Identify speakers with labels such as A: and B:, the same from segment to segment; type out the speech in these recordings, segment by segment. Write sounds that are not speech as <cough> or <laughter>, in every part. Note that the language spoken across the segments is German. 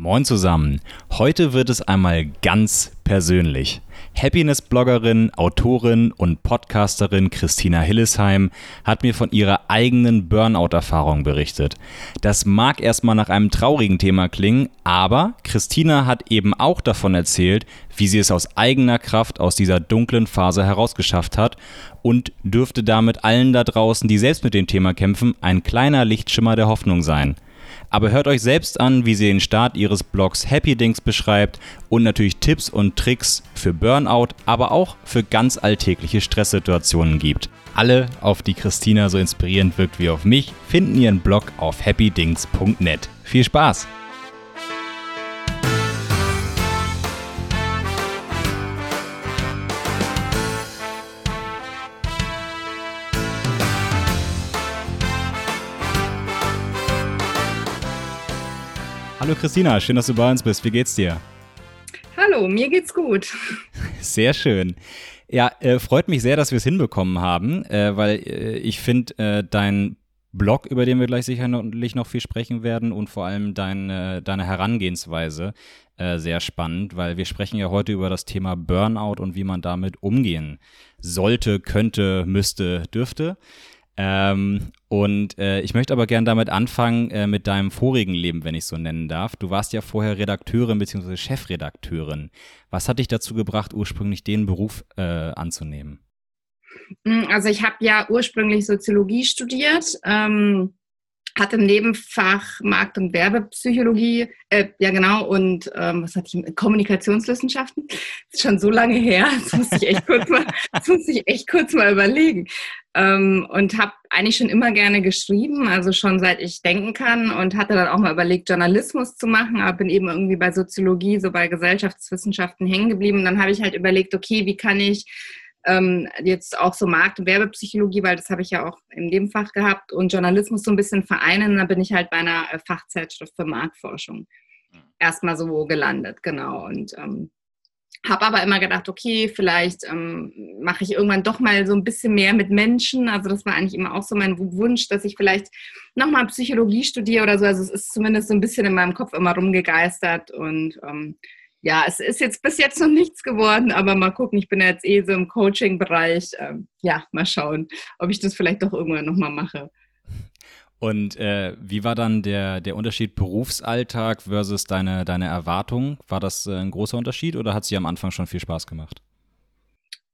A: Moin zusammen. Heute wird es einmal ganz persönlich. Happiness-Bloggerin, Autorin und Podcasterin Christina Hillesheim hat mir von ihrer eigenen Burnout-Erfahrung berichtet. Das mag erstmal nach einem traurigen Thema klingen, aber Christina hat eben auch davon erzählt, wie sie es aus eigener Kraft aus dieser dunklen Phase herausgeschafft hat und dürfte damit allen da draußen, die selbst mit dem Thema kämpfen, ein kleiner Lichtschimmer der Hoffnung sein. Aber hört euch selbst an, wie sie den Start ihres Blogs Happy Dings beschreibt und natürlich Tipps und Tricks für Burnout, aber auch für ganz alltägliche Stresssituationen gibt. Alle, auf die Christina so inspirierend wirkt wie auf mich, finden ihren Blog auf happydings.net. Viel Spaß! Hallo Christina, schön, dass du bei uns bist. Wie geht's dir?
B: Hallo, mir geht's gut.
A: Sehr schön. Ja, äh, freut mich sehr, dass wir es hinbekommen haben, äh, weil äh, ich finde äh, dein Blog, über den wir gleich sicherlich noch viel sprechen werden und vor allem dein, deine Herangehensweise äh, sehr spannend, weil wir sprechen ja heute über das Thema Burnout und wie man damit umgehen sollte, könnte, müsste, dürfte. Ähm, und äh, ich möchte aber gerne damit anfangen äh, mit deinem vorigen Leben, wenn ich so nennen darf. Du warst ja vorher Redakteurin bzw. Chefredakteurin. Was hat dich dazu gebracht, ursprünglich den Beruf äh, anzunehmen?
B: Hm, also ich habe ja ursprünglich Soziologie studiert. Ähm hatte im Nebenfach Markt- und Werbepsychologie, äh, ja genau, und ähm, was hatte ich, Kommunikationswissenschaften. Das ist schon so lange her, <laughs> das musste ich echt kurz mal, das musste ich echt kurz mal überlegen. Ähm, und habe eigentlich schon immer gerne geschrieben, also schon seit ich denken kann und hatte dann auch mal überlegt, Journalismus zu machen, aber bin eben irgendwie bei Soziologie, so bei Gesellschaftswissenschaften hängen geblieben. Und dann habe ich halt überlegt, okay, wie kann ich ähm, jetzt auch so Markt- und Werbepsychologie, weil das habe ich ja auch in dem Fach gehabt und Journalismus so ein bisschen vereinen. Da bin ich halt bei einer äh, Fachzeitschrift für Marktforschung mhm. erstmal so gelandet, genau. Und ähm, habe aber immer gedacht, okay, vielleicht ähm, mache ich irgendwann doch mal so ein bisschen mehr mit Menschen. Also das war eigentlich immer auch so mein Wunsch, dass ich vielleicht nochmal Psychologie studiere oder so. Also es ist zumindest so ein bisschen in meinem Kopf immer rumgegeistert und ähm, ja, es ist jetzt bis jetzt noch nichts geworden, aber mal gucken. Ich bin jetzt eh so im Coaching-Bereich. Ähm, ja, mal schauen, ob ich das vielleicht doch irgendwann nochmal mache.
A: Und äh, wie war dann der, der Unterschied Berufsalltag versus deine, deine Erwartung? War das äh, ein großer Unterschied oder hat sie am Anfang schon viel Spaß gemacht?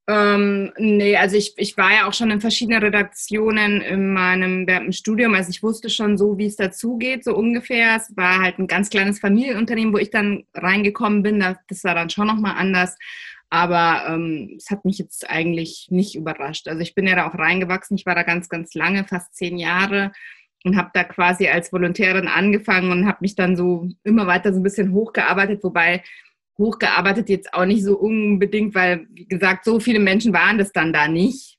B: Ähm, nee, also ich, ich war ja auch schon in verschiedenen Redaktionen in meinem Studium. Also ich wusste schon so, wie es dazugeht, so ungefähr. Es war halt ein ganz kleines Familienunternehmen, wo ich dann reingekommen bin. Das war dann schon nochmal anders. Aber ähm, es hat mich jetzt eigentlich nicht überrascht. Also ich bin ja da auch reingewachsen. Ich war da ganz, ganz lange, fast zehn Jahre und habe da quasi als Volontärin angefangen und habe mich dann so immer weiter so ein bisschen hochgearbeitet, wobei hochgearbeitet jetzt auch nicht so unbedingt, weil, wie gesagt, so viele Menschen waren das dann da nicht.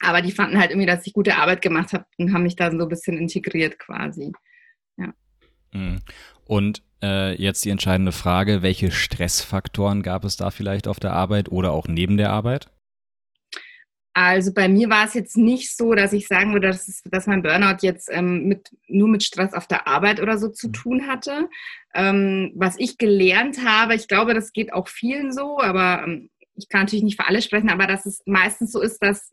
B: Aber die fanden halt irgendwie, dass ich gute Arbeit gemacht habe und haben mich da so ein bisschen integriert quasi. Ja.
A: Mhm. Und äh, jetzt die entscheidende Frage, welche Stressfaktoren gab es da vielleicht auf der Arbeit oder auch neben der Arbeit?
B: Also bei mir war es jetzt nicht so, dass ich sagen würde, dass, es, dass mein Burnout jetzt ähm, mit, nur mit Stress auf der Arbeit oder so zu mhm. tun hatte. Ähm, was ich gelernt habe, ich glaube, das geht auch vielen so, aber ähm, ich kann natürlich nicht für alle sprechen, aber dass es meistens so ist, dass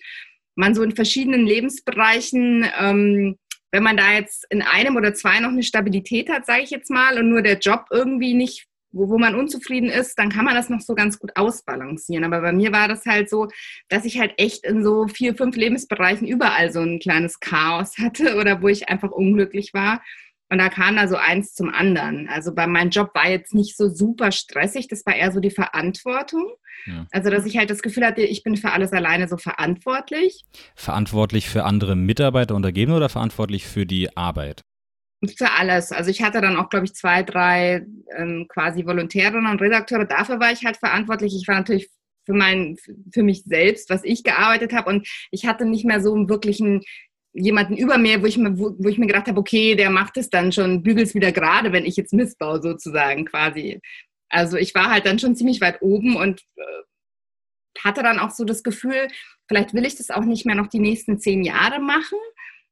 B: man so in verschiedenen Lebensbereichen, ähm, wenn man da jetzt in einem oder zwei noch eine Stabilität hat, sage ich jetzt mal, und nur der Job irgendwie nicht wo, wo man unzufrieden ist, dann kann man das noch so ganz gut ausbalancieren. Aber bei mir war das halt so, dass ich halt echt in so vier, fünf Lebensbereichen überall so ein kleines Chaos <laughs> hatte oder wo ich einfach unglücklich war. Und da kam da so eins zum anderen. Also bei meinem Job war jetzt nicht so super stressig, das war eher so die Verantwortung. Ja. Also, dass ich halt das Gefühl hatte, ich bin für alles alleine so verantwortlich.
A: Verantwortlich für andere Mitarbeiter, Untergebene oder verantwortlich für die Arbeit?
B: Für alles. Also ich hatte dann auch, glaube ich, zwei, drei ähm, quasi Volontärinnen und Redakteure. Dafür war ich halt verantwortlich. Ich war natürlich für mein, für mich selbst, was ich gearbeitet habe. Und ich hatte nicht mehr so einen wirklichen jemanden über mir, wo ich mir, wo, wo ich mir gedacht habe, okay, der macht es dann schon, bügelt es wieder gerade, wenn ich jetzt missbaue, sozusagen quasi. Also ich war halt dann schon ziemlich weit oben und äh, hatte dann auch so das Gefühl, vielleicht will ich das auch nicht mehr noch die nächsten zehn Jahre machen.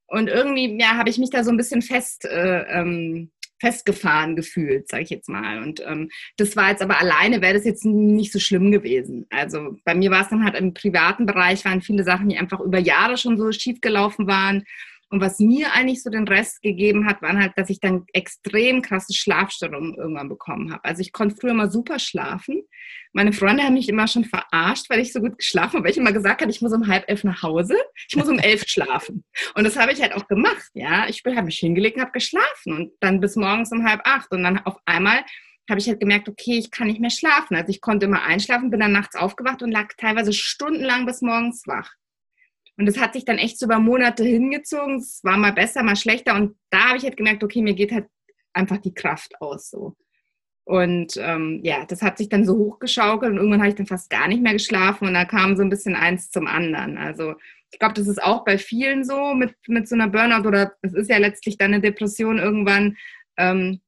B: Und irgendwie, ja, habe ich mich da so ein bisschen fest, äh, ähm, festgefahren gefühlt, sage ich jetzt mal. Und ähm, das war jetzt aber alleine, wäre das jetzt nicht so schlimm gewesen. Also bei mir war es dann halt im privaten Bereich, waren viele Sachen, die einfach über Jahre schon so schief gelaufen waren. Und was mir eigentlich so den Rest gegeben hat, waren halt, dass ich dann extrem krasse Schlafstörungen irgendwann bekommen habe. Also ich konnte früher mal super schlafen. Meine Freunde haben mich immer schon verarscht, weil ich so gut geschlafen habe, weil ich immer gesagt habe, ich muss um halb elf nach Hause, ich muss um elf <laughs> schlafen. Und das habe ich halt auch gemacht, ja. Ich habe mich hingelegt und habe geschlafen und dann bis morgens um halb acht. Und dann auf einmal habe ich halt gemerkt, okay, ich kann nicht mehr schlafen. Also ich konnte immer einschlafen, bin dann nachts aufgewacht und lag teilweise stundenlang bis morgens wach. Und das hat sich dann echt so über Monate hingezogen. Es war mal besser, mal schlechter. Und da habe ich halt gemerkt, okay, mir geht halt einfach die Kraft aus so. Und ähm, ja, das hat sich dann so hochgeschaukelt und irgendwann habe ich dann fast gar nicht mehr geschlafen und da kam so ein bisschen eins zum anderen. Also ich glaube, das ist auch bei vielen so mit, mit so einer Burnout oder es ist ja letztlich dann eine Depression irgendwann, ähm,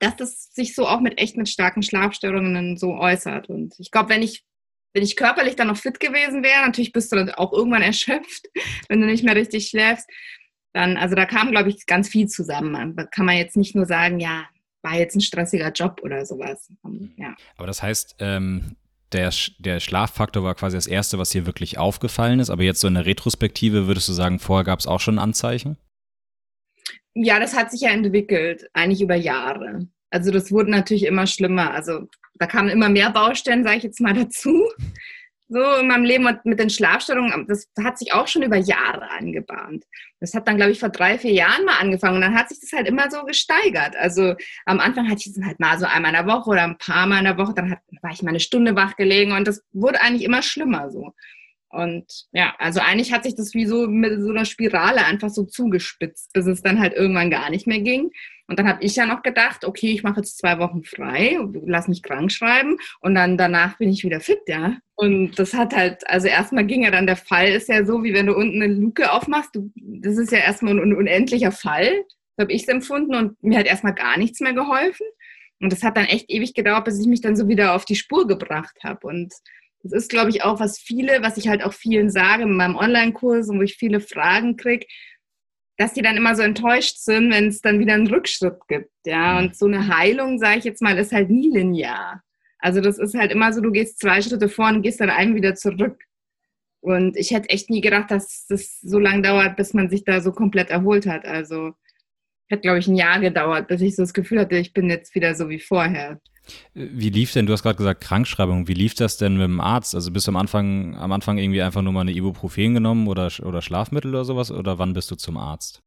B: dass das sich so auch mit echt mit starken Schlafstörungen so äußert. Und ich glaube, wenn ich wenn ich körperlich dann noch fit gewesen wäre, natürlich bist du dann auch irgendwann <laughs> erschöpft, wenn du nicht mehr richtig schläfst. Dann, also da kam, glaube ich, ganz viel zusammen. Da kann man jetzt nicht nur sagen, ja, war jetzt ein stressiger Job oder sowas.
A: Ähm, ja. Aber das heißt, ähm, der, der Schlaffaktor war quasi das Erste, was hier wirklich aufgefallen ist. Aber jetzt so in der Retrospektive würdest du sagen, vorher gab es auch schon Anzeichen?
B: Ja, das hat sich ja entwickelt, eigentlich über Jahre. Also das wurde natürlich immer schlimmer. Also da kamen immer mehr Baustellen, sage ich jetzt mal <laughs> dazu. So in meinem Leben und mit den Schlafstörungen, das hat sich auch schon über Jahre angebahnt. Das hat dann, glaube ich, vor drei, vier Jahren mal angefangen und dann hat sich das halt immer so gesteigert. Also am Anfang hatte ich es halt mal so einmal in der Woche oder ein paar Mal in der Woche, dann hat, war ich mal eine Stunde wach gelegen und das wurde eigentlich immer schlimmer so. Und ja, also eigentlich hat sich das wie so mit so einer Spirale einfach so zugespitzt, bis es dann halt irgendwann gar nicht mehr ging. Und dann habe ich ja noch gedacht, okay, ich mache jetzt zwei Wochen frei, lass mich krank schreiben und dann danach bin ich wieder fit, ja. Und das hat halt, also erstmal ging ja dann der Fall, ist ja so, wie wenn du unten eine Luke aufmachst, du, das ist ja erstmal ein unendlicher Fall, so habe ich es empfunden und mir hat erstmal gar nichts mehr geholfen. Und das hat dann echt ewig gedauert, bis ich mich dann so wieder auf die Spur gebracht habe. Und das ist, glaube ich, auch was viele, was ich halt auch vielen sage in meinem Online-Kurs und wo ich viele Fragen kriege, dass die dann immer so enttäuscht sind, wenn es dann wieder einen Rückschritt gibt. Ja, mhm. und so eine Heilung, sage ich jetzt mal, ist halt nie linear. Also das ist halt immer so, du gehst zwei Schritte vor und gehst dann einen wieder zurück. Und ich hätte echt nie gedacht, dass das so lange dauert, bis man sich da so komplett erholt hat. Also hat, glaube ich, ein Jahr gedauert, bis ich so das Gefühl hatte, ich bin jetzt wieder so wie vorher.
A: Wie lief denn, du hast gerade gesagt Krankschreibung, wie lief das denn mit dem Arzt? Also bist du am Anfang, am Anfang irgendwie einfach nur mal eine Ibuprofen genommen oder, oder Schlafmittel oder sowas oder wann bist du zum Arzt?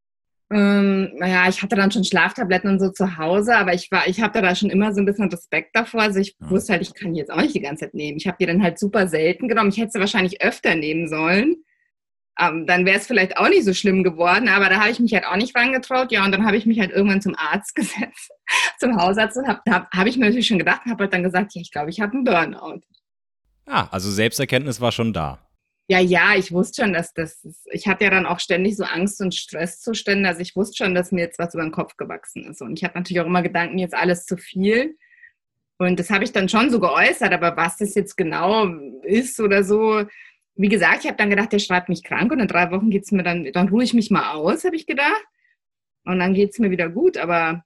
B: Ähm, naja, ich hatte dann schon Schlaftabletten und so zu Hause, aber ich war, ich hatte da schon immer so ein bisschen Respekt davor. Also ich ja. wusste halt, ich kann die jetzt auch nicht die ganze Zeit nehmen. Ich habe die dann halt super selten genommen. Ich hätte sie wahrscheinlich öfter nehmen sollen ähm, dann wäre es vielleicht auch nicht so schlimm geworden, aber da habe ich mich halt auch nicht rangetraut. Ja, und dann habe ich mich halt irgendwann zum Arzt <laughs> gesetzt, zum Hausarzt und habe hab, hab ich mir natürlich schon gedacht, habe halt dann gesagt, ja, ich glaube, ich habe einen Burnout.
A: Ah, also Selbsterkenntnis war schon da.
B: Ja, ja, ich wusste schon, dass das, ich hatte ja dann auch ständig so Angst- und Stresszustände, also ich wusste schon, dass mir jetzt was über den Kopf gewachsen ist. Und ich hatte natürlich auch immer Gedanken, jetzt alles zu viel. Und das habe ich dann schon so geäußert, aber was das jetzt genau ist oder so, wie gesagt, ich habe dann gedacht, der schreibt mich krank und in drei Wochen geht es mir dann, dann ruhe ich mich mal aus, habe ich gedacht. Und dann geht es mir wieder gut, aber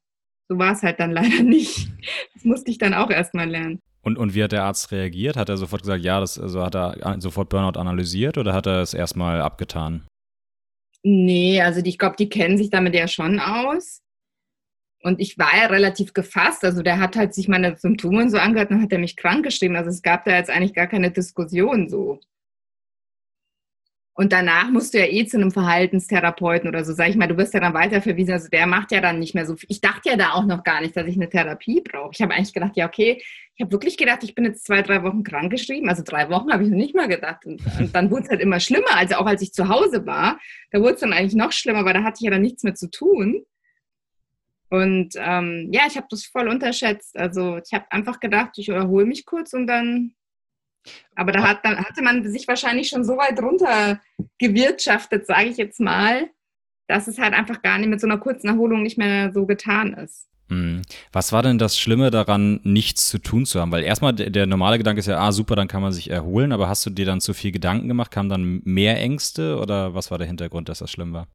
B: so war es halt dann <laughs> leider nicht. Das musste ich dann auch erstmal lernen.
A: Und, und wie hat der Arzt reagiert? Hat er sofort gesagt, ja, das, also hat er sofort Burnout analysiert oder hat er es erstmal abgetan?
B: Nee, also die, ich glaube, die kennen sich damit ja schon aus. Und ich war ja relativ gefasst. Also der hat halt sich meine Symptome so angehört und hat er mich krank geschrieben. Also es gab da jetzt eigentlich gar keine Diskussion so. Und danach musst du ja eh zu einem Verhaltenstherapeuten oder so, sag ich mal, du wirst ja dann weiterverwiesen. Also der macht ja dann nicht mehr so viel. Ich dachte ja da auch noch gar nicht, dass ich eine Therapie brauche. Ich habe eigentlich gedacht, ja, okay, ich habe wirklich gedacht, ich bin jetzt zwei, drei Wochen krankgeschrieben. Also drei Wochen habe ich noch nicht mal gedacht. Und, <laughs> und dann wurde es halt immer schlimmer. Also auch als ich zu Hause war, da wurde es dann eigentlich noch schlimmer, weil da hatte ich ja dann nichts mehr zu tun. Und ähm, ja, ich habe das voll unterschätzt. Also ich habe einfach gedacht, ich erhole mich kurz und dann aber da hat, hatte man sich wahrscheinlich schon so weit runter gewirtschaftet, sage ich jetzt mal, dass es halt einfach gar nicht mit so einer kurzen Erholung nicht mehr so getan ist.
A: Hm. Was war denn das Schlimme daran, nichts zu tun zu haben? Weil erstmal der, der, normale Gedanke ist ja, ah, super, dann kann man sich erholen, aber hast du dir dann zu viel Gedanken gemacht? Kamen dann mehr Ängste oder was war der Hintergrund, dass das schlimm war?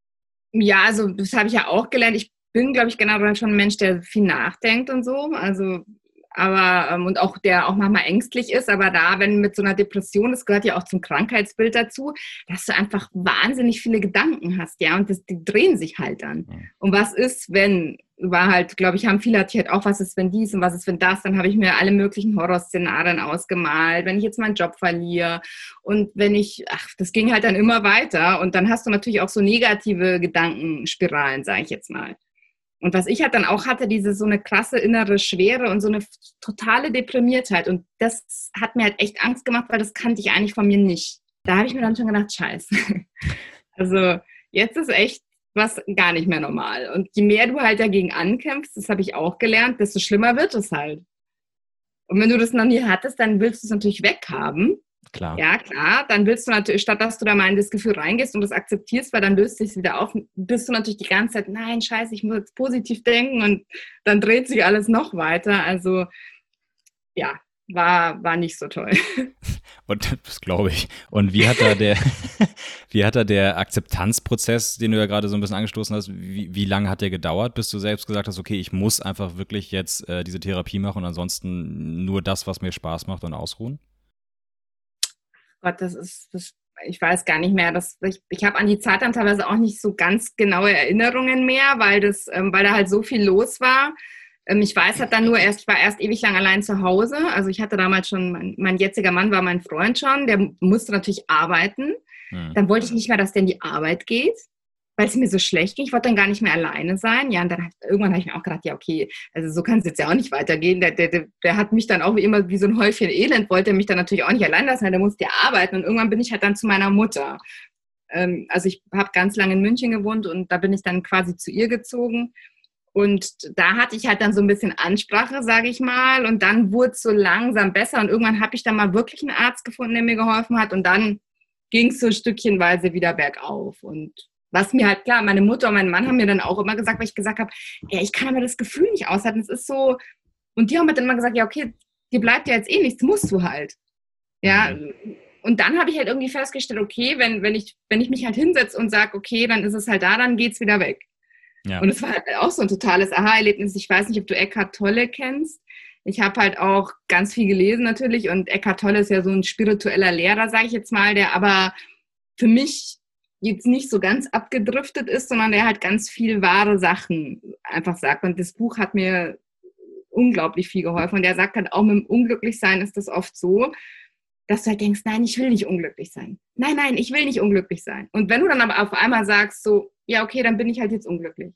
B: Ja, also das habe ich ja auch gelernt. Ich bin, glaube ich, generell schon ein Mensch, der viel nachdenkt und so. Also aber ähm, und auch der auch manchmal ängstlich ist, aber da, wenn mit so einer Depression, das gehört ja auch zum Krankheitsbild dazu, dass du einfach wahnsinnig viele Gedanken hast, ja, und das, die drehen sich halt dann. Und was ist, wenn, war halt, glaube ich, haben viele hat halt auch, was ist, wenn dies und was ist, wenn das, dann habe ich mir alle möglichen Horrorszenarien ausgemalt, wenn ich jetzt meinen Job verliere. Und wenn ich, ach, das ging halt dann immer weiter. Und dann hast du natürlich auch so negative Gedankenspiralen, sage ich jetzt mal. Und was ich halt dann auch hatte, diese so eine krasse innere Schwere und so eine totale Deprimiertheit. Und das hat mir halt echt Angst gemacht, weil das kannte ich eigentlich von mir nicht. Da habe ich mir dann schon gedacht, scheiße. <laughs> Also jetzt ist echt was gar nicht mehr normal. Und je mehr du halt dagegen ankämpfst, das habe ich auch gelernt, desto schlimmer wird es halt. Und wenn du das noch nie hattest, dann willst du es natürlich weghaben.
A: Klar.
B: Ja, klar. Dann willst du natürlich, statt dass du da mal in das Gefühl reingehst und das akzeptierst, weil dann löst sich wieder auf, bist du natürlich die ganze Zeit, nein, scheiße, ich muss jetzt positiv denken und dann dreht sich alles noch weiter. Also ja, war, war nicht so toll. <laughs>
A: Und das glaube ich. Und wie hat da der, <laughs> wie hat da der Akzeptanzprozess, den du ja gerade so ein bisschen angestoßen hast, wie, wie lange hat der gedauert, bis du selbst gesagt hast, okay, ich muss einfach wirklich jetzt äh, diese Therapie machen und ansonsten nur das, was mir Spaß macht und ausruhen?
B: Gott, das ist, das, ich weiß gar nicht mehr. Das, ich ich habe an die Zeit dann teilweise auch nicht so ganz genaue Erinnerungen mehr, weil, das, ähm, weil da halt so viel los war. Ähm, ich weiß halt dann nur erst, ich war erst ewig lang allein zu Hause. Also ich hatte damals schon, mein, mein jetziger Mann war mein Freund schon, der musste natürlich arbeiten. Hm. Dann wollte ich nicht mehr, dass der in die Arbeit geht weil es mir so schlecht ging. Ich wollte dann gar nicht mehr alleine sein. Ja, und dann hat, irgendwann habe ich mir auch gedacht, ja, okay, also so kann es jetzt ja auch nicht weitergehen. Der, der, der hat mich dann auch wie immer wie so ein Häufchen Elend, wollte mich dann natürlich auch nicht allein lassen, der musste ja arbeiten. Und irgendwann bin ich halt dann zu meiner Mutter. Ähm, also ich habe ganz lange in München gewohnt und da bin ich dann quasi zu ihr gezogen. Und da hatte ich halt dann so ein bisschen Ansprache, sage ich mal. Und dann wurde es so langsam besser. Und irgendwann habe ich dann mal wirklich einen Arzt gefunden, der mir geholfen hat. Und dann ging es so stückchenweise wieder bergauf. Und was mir halt klar, meine Mutter und mein Mann haben mir dann auch immer gesagt, weil ich gesagt habe, ja, ich kann aber das Gefühl nicht aushalten. Es ist so, und die haben mir dann immer gesagt, ja, okay, dir bleibt ja jetzt eh nichts, musst du halt. Ja, mhm. und dann habe ich halt irgendwie festgestellt, okay, wenn, wenn, ich, wenn ich mich halt hinsetze und sage, okay, dann ist es halt da, dann geht es wieder weg. Ja. Und es war halt auch so ein totales Aha-Erlebnis. Ich weiß nicht, ob du Eckhart Tolle kennst. Ich habe halt auch ganz viel gelesen natürlich und Eckhart Tolle ist ja so ein spiritueller Lehrer, sage ich jetzt mal, der aber für mich jetzt nicht so ganz abgedriftet ist, sondern der halt ganz viel wahre Sachen einfach sagt. Und das Buch hat mir unglaublich viel geholfen. Und er sagt halt auch, mit dem Unglücklichsein ist das oft so, dass du halt denkst, nein, ich will nicht unglücklich sein. Nein, nein, ich will nicht unglücklich sein. Und wenn du dann aber auf einmal sagst, so, ja, okay, dann bin ich halt jetzt unglücklich.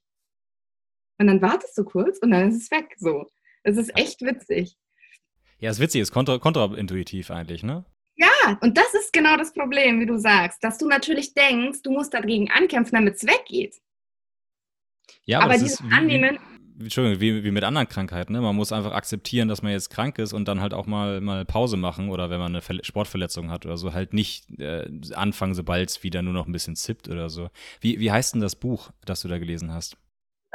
B: Und dann wartest du kurz und dann ist es weg. So. Es ist echt witzig.
A: Ja, es ist witzig, es ist kontra kontraintuitiv eigentlich, ne?
B: Ja, und das ist genau das Problem, wie du sagst, dass du natürlich denkst, du musst dagegen ankämpfen, damit es weggeht.
A: Ja, aber, aber dieses wie, Annehmen. Wie, Entschuldigung, wie, wie mit anderen Krankheiten. Ne? Man muss einfach akzeptieren, dass man jetzt krank ist und dann halt auch mal, mal Pause machen oder wenn man eine Ver Sportverletzung hat oder so, halt nicht äh, anfangen, sobald es wieder nur noch ein bisschen zippt oder so. Wie, wie heißt denn das Buch, das du da gelesen hast?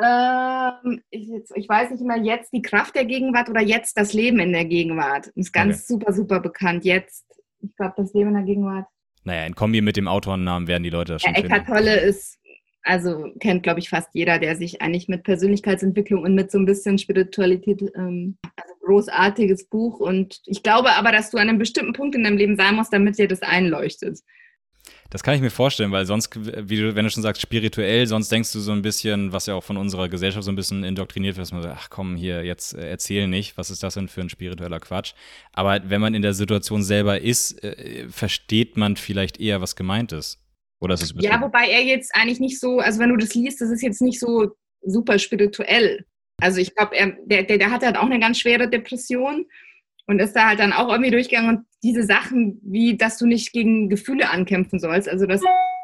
B: Ähm, ich, ich, weiß nicht mehr, jetzt die Kraft der Gegenwart oder jetzt das Leben in der Gegenwart. Das ist ganz okay. super, super bekannt. Jetzt ich glaube, das Leben in der Gegenwart.
A: Naja, in Kombi mit dem Autorennamen werden die Leute das schon
B: ja, Eckhart Tolle ist, also kennt, glaube ich, fast jeder, der sich eigentlich mit Persönlichkeitsentwicklung und mit so ein bisschen Spiritualität, ähm, also großartiges Buch. Und ich glaube aber, dass du an einem bestimmten Punkt in deinem Leben sein musst, damit dir das einleuchtet.
A: Das kann ich mir vorstellen, weil sonst, wie du, wenn du schon sagst, spirituell, sonst denkst du so ein bisschen, was ja auch von unserer Gesellschaft so ein bisschen indoktriniert wird, dass man sagt, ach komm, hier, jetzt äh, erzähl nicht, was ist das denn für ein spiritueller Quatsch? Aber wenn man in der Situation selber ist, äh, versteht man vielleicht eher, was gemeint ist. Oder ist es
B: Ja, wobei er jetzt eigentlich nicht so, also wenn du das liest, das ist jetzt nicht so super spirituell. Also ich glaube, der, der, der hat halt auch eine ganz schwere Depression und ist da halt dann auch irgendwie durchgegangen und diese Sachen, wie dass du nicht gegen Gefühle ankämpfen sollst, also dass,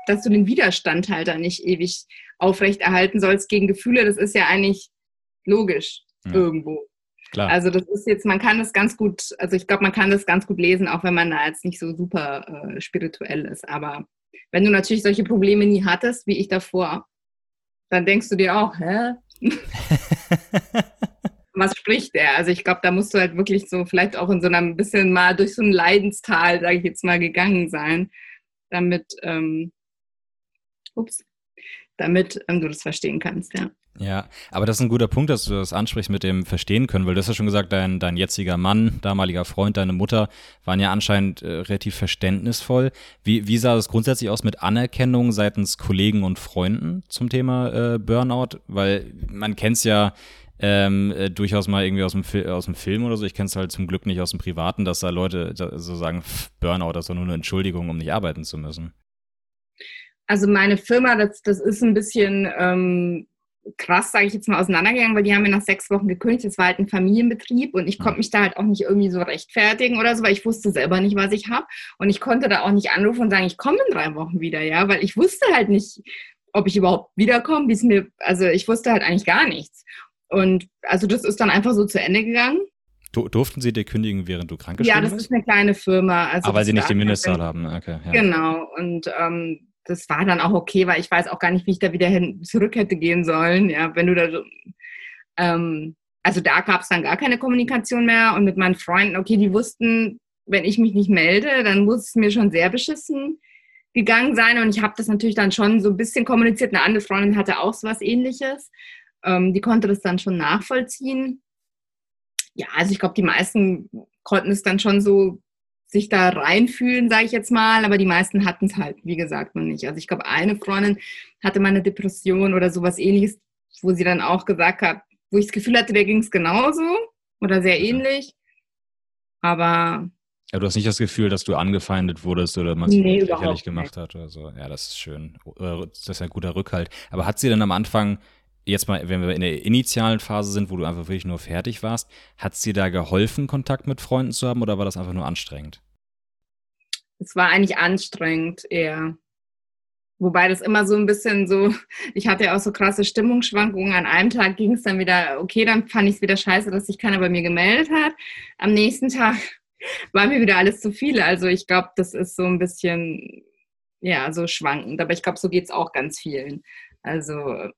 B: dass du den Widerstand halt da nicht ewig aufrechterhalten sollst gegen Gefühle, das ist ja eigentlich logisch ja. irgendwo. Klar. Also das ist jetzt, man kann das ganz gut, also ich glaube, man kann das ganz gut lesen, auch wenn man da jetzt nicht so super äh, spirituell ist. Aber wenn du natürlich solche Probleme nie hattest, wie ich davor, dann denkst du dir auch, hä? <laughs> was spricht der? Also ich glaube, da musst du halt wirklich so vielleicht auch in so einem bisschen mal durch so ein Leidenstal, sage ich jetzt mal, gegangen sein, damit, ähm, ups, damit ähm, du das verstehen kannst, ja.
A: Ja, aber das ist ein guter Punkt, dass du das ansprichst mit dem Verstehen können, weil du hast ja schon gesagt, dein, dein jetziger Mann, damaliger Freund, deine Mutter waren ja anscheinend äh, relativ verständnisvoll. Wie, wie sah es grundsätzlich aus mit Anerkennung seitens Kollegen und Freunden zum Thema äh, Burnout? Weil man kennt es ja ähm, äh, durchaus mal irgendwie aus dem, aus dem Film oder so. Ich kenne es halt zum Glück nicht aus dem Privaten, dass da Leute so sagen, pff, Burnout, das ist doch nur eine Entschuldigung, um nicht arbeiten zu müssen.
B: Also meine Firma, das, das ist ein bisschen ähm, krass, sage ich jetzt mal, auseinandergegangen, weil die haben mir nach sechs Wochen gekündigt. Das war halt ein Familienbetrieb und ich konnte mich da halt auch nicht irgendwie so rechtfertigen oder so, weil ich wusste selber nicht, was ich habe. Und ich konnte da auch nicht anrufen und sagen, ich komme in drei Wochen wieder, ja, weil ich wusste halt nicht, ob ich überhaupt wiederkomme, wie es mir, also ich wusste halt eigentlich gar nichts. Und also das ist dann einfach so zu Ende gegangen.
A: Durften Sie dir kündigen, während du krank bist?
B: Ja, das ist eine kleine Firma.
A: Also Aber weil Sie nicht den Mindestzahl haben, okay.
B: Ja. Genau. Und ähm, das war dann auch okay, weil ich weiß auch gar nicht, wie ich da wieder hin, zurück hätte gehen sollen. Ja, wenn du da so, ähm, also da gab es dann gar keine Kommunikation mehr und mit meinen Freunden, okay, die wussten, wenn ich mich nicht melde, dann muss es mir schon sehr beschissen gegangen sein und ich habe das natürlich dann schon so ein bisschen kommuniziert. Eine andere Freundin hatte auch so was ähnliches. Ähm, die konnte das dann schon nachvollziehen. Ja, also ich glaube, die meisten konnten es dann schon so sich da reinfühlen, sage ich jetzt mal, aber die meisten hatten es halt, wie gesagt, noch nicht. Also ich glaube, eine Freundin hatte mal eine Depression oder sowas ähnliches, wo sie dann auch gesagt hat, wo ich das Gefühl hatte, der ging es genauso oder sehr ähnlich. Aber.
A: Ja, du hast nicht das Gefühl, dass du angefeindet wurdest oder man es nee, lächerlich gemacht hat oder so. Ja, das ist schön. Das ist ein guter Rückhalt. Aber hat sie dann am Anfang jetzt mal, wenn wir in der initialen Phase sind, wo du einfach wirklich nur fertig warst, hat es dir da geholfen, Kontakt mit Freunden zu haben oder war das einfach nur anstrengend?
B: Es war eigentlich anstrengend eher. Wobei das immer so ein bisschen so, ich hatte ja auch so krasse Stimmungsschwankungen. An einem Tag ging es dann wieder, okay, dann fand ich es wieder scheiße, dass sich keiner bei mir gemeldet hat. Am nächsten Tag <laughs> war mir wieder alles zu viel. Also ich glaube, das ist so ein bisschen, ja, so schwankend. Aber ich glaube, so geht es auch ganz vielen. Also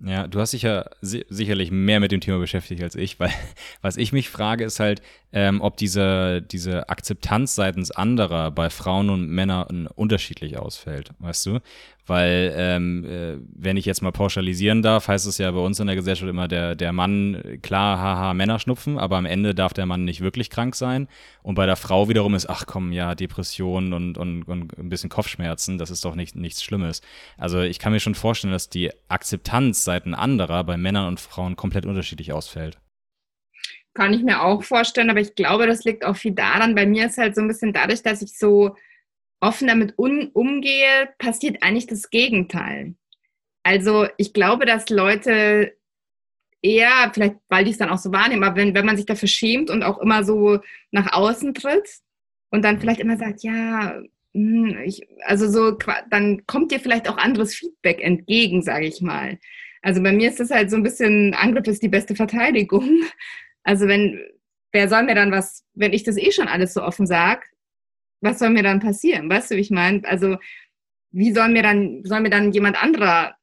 A: ja, du hast dich ja si sicherlich mehr mit dem Thema beschäftigt als ich, weil <laughs> was ich mich frage, ist halt, ähm, ob diese, diese Akzeptanz seitens anderer bei Frauen und Männern unterschiedlich ausfällt, weißt du? Weil, ähm, äh, wenn ich jetzt mal pauschalisieren darf, heißt es ja bei uns in der Gesellschaft immer, der, der Mann, klar, haha, Männer schnupfen, aber am Ende darf der Mann nicht wirklich krank sein. Und bei der Frau wiederum ist, ach komm, ja, Depression und, und, und ein bisschen Kopfschmerzen, das ist doch nicht, nichts Schlimmes. Also ich kann mir schon vorstellen, dass die Akzeptanz seitens anderer bei Männern und Frauen komplett unterschiedlich ausfällt.
B: Kann ich mir auch vorstellen, aber ich glaube, das liegt auch viel daran. Bei mir ist halt so ein bisschen dadurch, dass ich so offen damit umgehe, passiert eigentlich das Gegenteil. Also ich glaube, dass Leute eher, vielleicht weil die es dann auch so wahrnehmen, aber wenn, wenn man sich dafür schämt und auch immer so nach außen tritt und dann vielleicht immer sagt, ja, hm, ich, also so, dann kommt dir vielleicht auch anderes Feedback entgegen, sage ich mal. Also bei mir ist das halt so ein bisschen, Angriff ist die beste Verteidigung. Also wenn, wer soll mir dann was, wenn ich das eh schon alles so offen sage, was soll mir dann passieren? Weißt du, wie ich meine? Also, wie soll mir dann, soll mir dann jemand anderer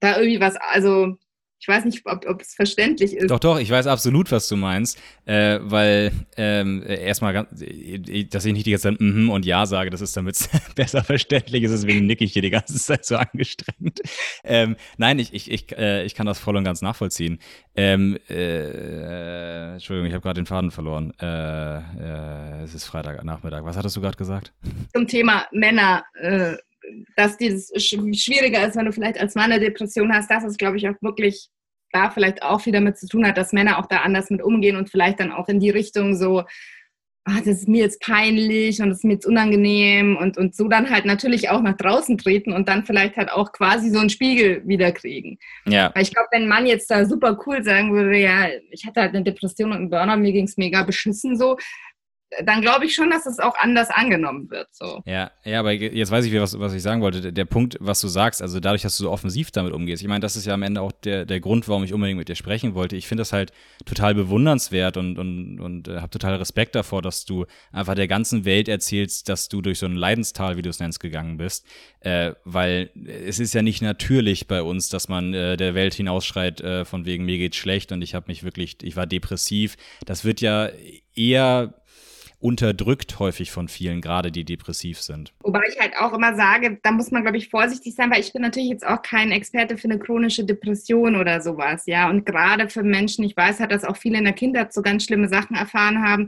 B: da irgendwie was, also ich weiß nicht, ob, es verständlich ist.
A: Doch, doch, ich weiß absolut, was du meinst, äh, weil ähm, erstmal, äh, dass ich nicht die ganze Zeit mm und ja sage, das ist damit <laughs> besser verständlich ist, deswegen nicke ich hier die ganze Zeit so angestrengt. Ähm, nein, ich, ich, ich, äh, ich kann das voll und ganz nachvollziehen. Ähm, äh, Entschuldigung, ich habe gerade den Faden verloren. Äh, äh, es ist Freitagnachmittag. Was hattest du gerade gesagt?
B: Zum Thema Männer dass dieses schwieriger ist, wenn du vielleicht als Mann eine Depression hast, das ist, glaube ich, auch wirklich da vielleicht auch viel damit zu tun hat, dass Männer auch da anders mit umgehen und vielleicht dann auch in die Richtung so, ah, das ist mir jetzt peinlich und das ist mir jetzt unangenehm und, und so dann halt natürlich auch nach draußen treten und dann vielleicht halt auch quasi so einen Spiegel wiederkriegen. Ja. Weil ich glaube, wenn ein Mann jetzt da super cool sagen würde, ja, ich hatte halt eine Depression und einen Burner, mir ging es mega beschissen so, dann glaube ich schon, dass es auch anders angenommen wird. So.
A: Ja, ja, aber jetzt weiß ich, was, was ich sagen wollte. Der, der Punkt, was du sagst, also dadurch, dass du so offensiv damit umgehst, ich meine, das ist ja am Ende auch der, der Grund, warum ich unbedingt mit dir sprechen wollte. Ich finde das halt total bewundernswert und, und, und äh, habe total Respekt davor, dass du einfach der ganzen Welt erzählst, dass du durch so ein Leidenstal, wie du es nennst, gegangen bist. Äh, weil es ist ja nicht natürlich bei uns, dass man äh, der Welt hinausschreit, äh, von wegen mir geht's schlecht und ich habe mich wirklich, ich war depressiv. Das wird ja eher unterdrückt häufig von vielen, gerade die depressiv sind.
B: Wobei ich halt auch immer sage, da muss man, glaube ich, vorsichtig sein, weil ich bin natürlich jetzt auch kein Experte für eine chronische Depression oder sowas, ja. Und gerade für Menschen, ich weiß halt, dass auch viele in der Kindheit so ganz schlimme Sachen erfahren haben.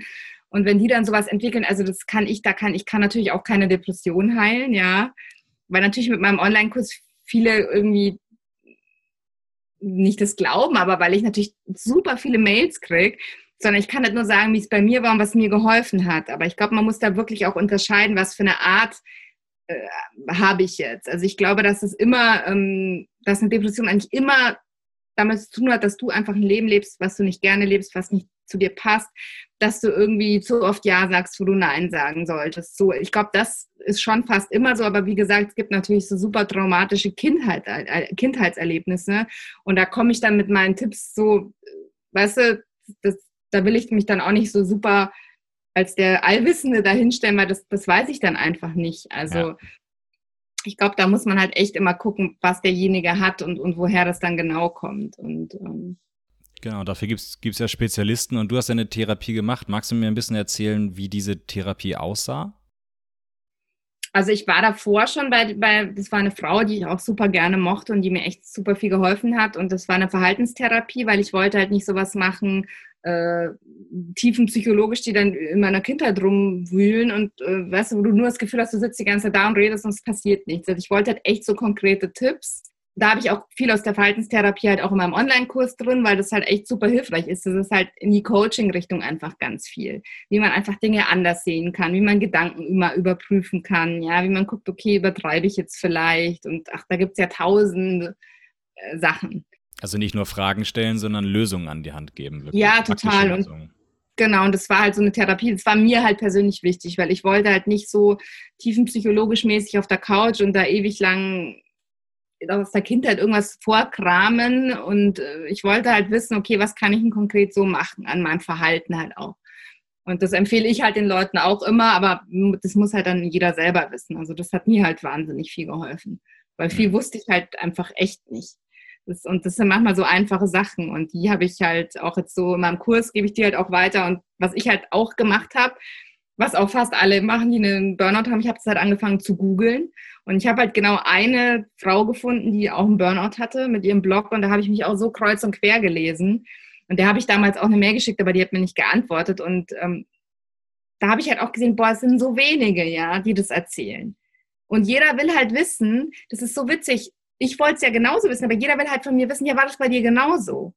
B: Und wenn die dann sowas entwickeln, also das kann ich, da kann ich kann natürlich auch keine Depression heilen, ja. Weil natürlich mit meinem Online-Kurs viele irgendwie nicht das glauben, aber weil ich natürlich super viele Mails kriege, sondern ich kann nicht nur sagen, wie es bei mir war und was mir geholfen hat. Aber ich glaube, man muss da wirklich auch unterscheiden, was für eine Art äh, habe ich jetzt. Also ich glaube, dass es immer, ähm, dass eine Depression eigentlich immer damit zu tun hat, dass du einfach ein Leben lebst, was du nicht gerne lebst, was nicht zu dir passt, dass du irgendwie zu oft Ja sagst, wo du Nein sagen solltest. So, ich glaube, das ist schon fast immer so, aber wie gesagt, es gibt natürlich so super traumatische Kindheit, äh, Kindheitserlebnisse und da komme ich dann mit meinen Tipps so, weißt du, das, da will ich mich dann auch nicht so super als der Allwissende dahinstellen, weil das, das weiß ich dann einfach nicht. Also ja. ich glaube, da muss man halt echt immer gucken, was derjenige hat und, und woher das dann genau kommt. Und ähm,
A: Genau, dafür gibt es ja Spezialisten und du hast eine Therapie gemacht. Magst du mir ein bisschen erzählen, wie diese Therapie aussah?
B: Also ich war davor schon bei, bei, das war eine Frau, die ich auch super gerne mochte und die mir echt super viel geholfen hat. Und das war eine Verhaltenstherapie, weil ich wollte halt nicht sowas machen, äh, tiefenpsychologisch, die dann in meiner Kindheit rumwühlen und äh, weißt du, wo du nur das Gefühl hast, du sitzt die ganze Zeit da und redest und es passiert nichts. Also ich wollte halt echt so konkrete Tipps da habe ich auch viel aus der Verhaltenstherapie halt auch in meinem Online-Kurs drin, weil das halt echt super hilfreich ist. Das ist halt in die Coaching-Richtung einfach ganz viel. Wie man einfach Dinge anders sehen kann, wie man Gedanken immer überprüfen kann, ja, wie man guckt, okay, übertreibe ich jetzt vielleicht und ach, da gibt es ja tausende äh, Sachen.
A: Also nicht nur Fragen stellen, sondern Lösungen an die Hand geben.
B: Ja, total. Und Genau, und das war halt so eine Therapie. Das war mir halt persönlich wichtig, weil ich wollte halt nicht so tiefenpsychologisch mäßig auf der Couch und da ewig lang aus der Kindheit irgendwas vorkramen und äh, ich wollte halt wissen, okay, was kann ich denn konkret so machen an meinem Verhalten halt auch. Und das empfehle ich halt den Leuten auch immer, aber das muss halt dann jeder selber wissen. Also das hat mir halt wahnsinnig viel geholfen, weil viel wusste ich halt einfach echt nicht. Das, und das sind manchmal so einfache Sachen und die habe ich halt auch jetzt so in meinem Kurs gebe ich die halt auch weiter und was ich halt auch gemacht habe, was auch fast alle machen, die einen Burnout haben. Ich habe es halt angefangen zu googeln und ich habe halt genau eine Frau gefunden, die auch einen Burnout hatte mit ihrem Blog und da habe ich mich auch so kreuz und quer gelesen und der habe ich damals auch eine Mail geschickt, aber die hat mir nicht geantwortet und ähm, da habe ich halt auch gesehen, boah, es sind so wenige, ja, die das erzählen. Und jeder will halt wissen, das ist so witzig, ich wollte es ja genauso wissen, aber jeder will halt von mir wissen, ja, war das bei dir genauso?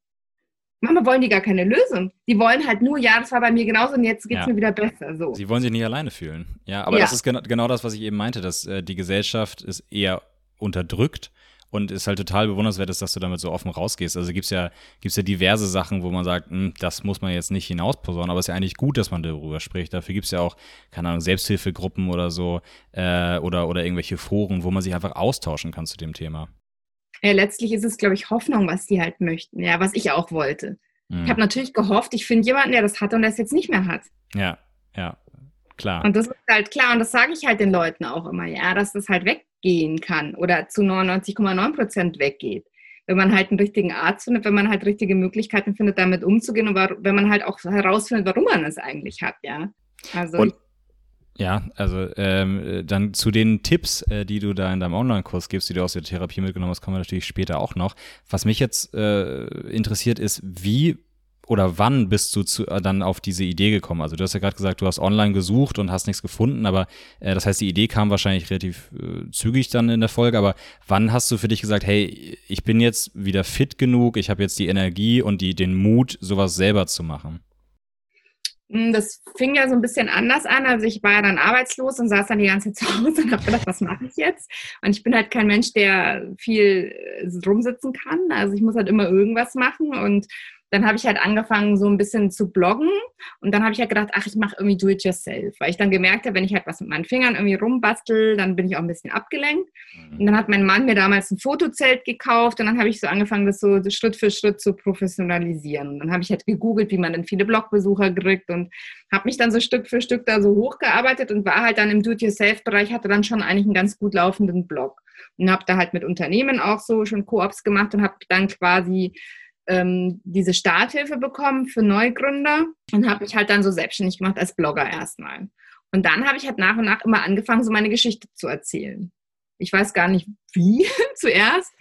B: Manchmal wollen die gar keine Lösung. Die wollen halt nur, ja, das war bei mir genauso und jetzt geht es ja. mir wieder besser. So.
A: Sie wollen sich nicht alleine fühlen. Ja, aber ja. das ist genau, genau das, was ich eben meinte, dass äh, die Gesellschaft ist eher unterdrückt und ist halt total bewundernswert, dass du damit so offen rausgehst. Also gibt es ja, gibt's ja diverse Sachen, wo man sagt, hm, das muss man jetzt nicht hinausposaunen, aber es ist ja eigentlich gut, dass man darüber spricht. Dafür gibt es ja auch, keine Ahnung, Selbsthilfegruppen oder so äh, oder, oder irgendwelche Foren, wo man sich einfach austauschen kann zu dem Thema
B: ja, letztlich ist es, glaube ich, Hoffnung, was die halt möchten, ja, was ich auch wollte. Mhm. Ich habe natürlich gehofft, ich finde jemanden, der das hat und der es jetzt nicht mehr hat.
A: Ja, ja, klar.
B: Und das ist halt klar und das sage ich halt den Leuten auch immer, ja, dass das halt weggehen kann oder zu 99,9 Prozent weggeht. Wenn man halt einen richtigen Arzt findet, wenn man halt richtige Möglichkeiten findet, damit umzugehen und wenn man halt auch herausfindet, warum man es eigentlich hat, ja.
A: Also und ja, also ähm, dann zu den Tipps, äh, die du da in deinem Online-Kurs gibst, die du aus der Therapie mitgenommen hast, kommen wir natürlich später auch noch. Was mich jetzt äh, interessiert ist, wie oder wann bist du zu, äh, dann auf diese Idee gekommen? Also du hast ja gerade gesagt, du hast online gesucht und hast nichts gefunden, aber äh, das heißt, die Idee kam wahrscheinlich relativ äh, zügig dann in der Folge, aber wann hast du für dich gesagt, hey, ich bin jetzt wieder fit genug, ich habe jetzt die Energie und die, den Mut, sowas selber zu machen?
B: Hm, das fing ja so ein bisschen anders an. Also ich war ja dann arbeitslos und saß dann die ganze Zeit <laughs> zu Hause und habe gedacht, was mache ich jetzt? Und ich bin halt kein Mensch, der viel äh, rumsitzen kann. Also ich muss halt immer irgendwas machen und dann habe ich halt angefangen, so ein bisschen zu bloggen. Und dann habe ich halt gedacht, ach, ich mache irgendwie Do-it-yourself. Weil ich dann gemerkt habe, wenn ich halt was mit meinen Fingern irgendwie rumbastel, dann bin ich auch ein bisschen abgelenkt. Und dann hat mein Mann mir damals ein Fotozelt gekauft. Und dann habe ich so angefangen, das so Schritt für Schritt zu professionalisieren. Und dann habe ich halt gegoogelt, wie man dann viele Blogbesucher kriegt. Und habe mich dann so Stück für Stück da so hochgearbeitet und war halt dann im Do-it-yourself-Bereich, hatte dann schon eigentlich einen ganz gut laufenden Blog. Und habe da halt mit Unternehmen auch so schon Koops gemacht und habe dann quasi ähm, diese Starthilfe bekommen für Neugründer und habe mich halt dann so selbstständig gemacht als Blogger erstmal. Und dann habe ich halt nach und nach immer angefangen, so meine Geschichte zu erzählen. Ich weiß gar nicht wie <laughs> zuerst,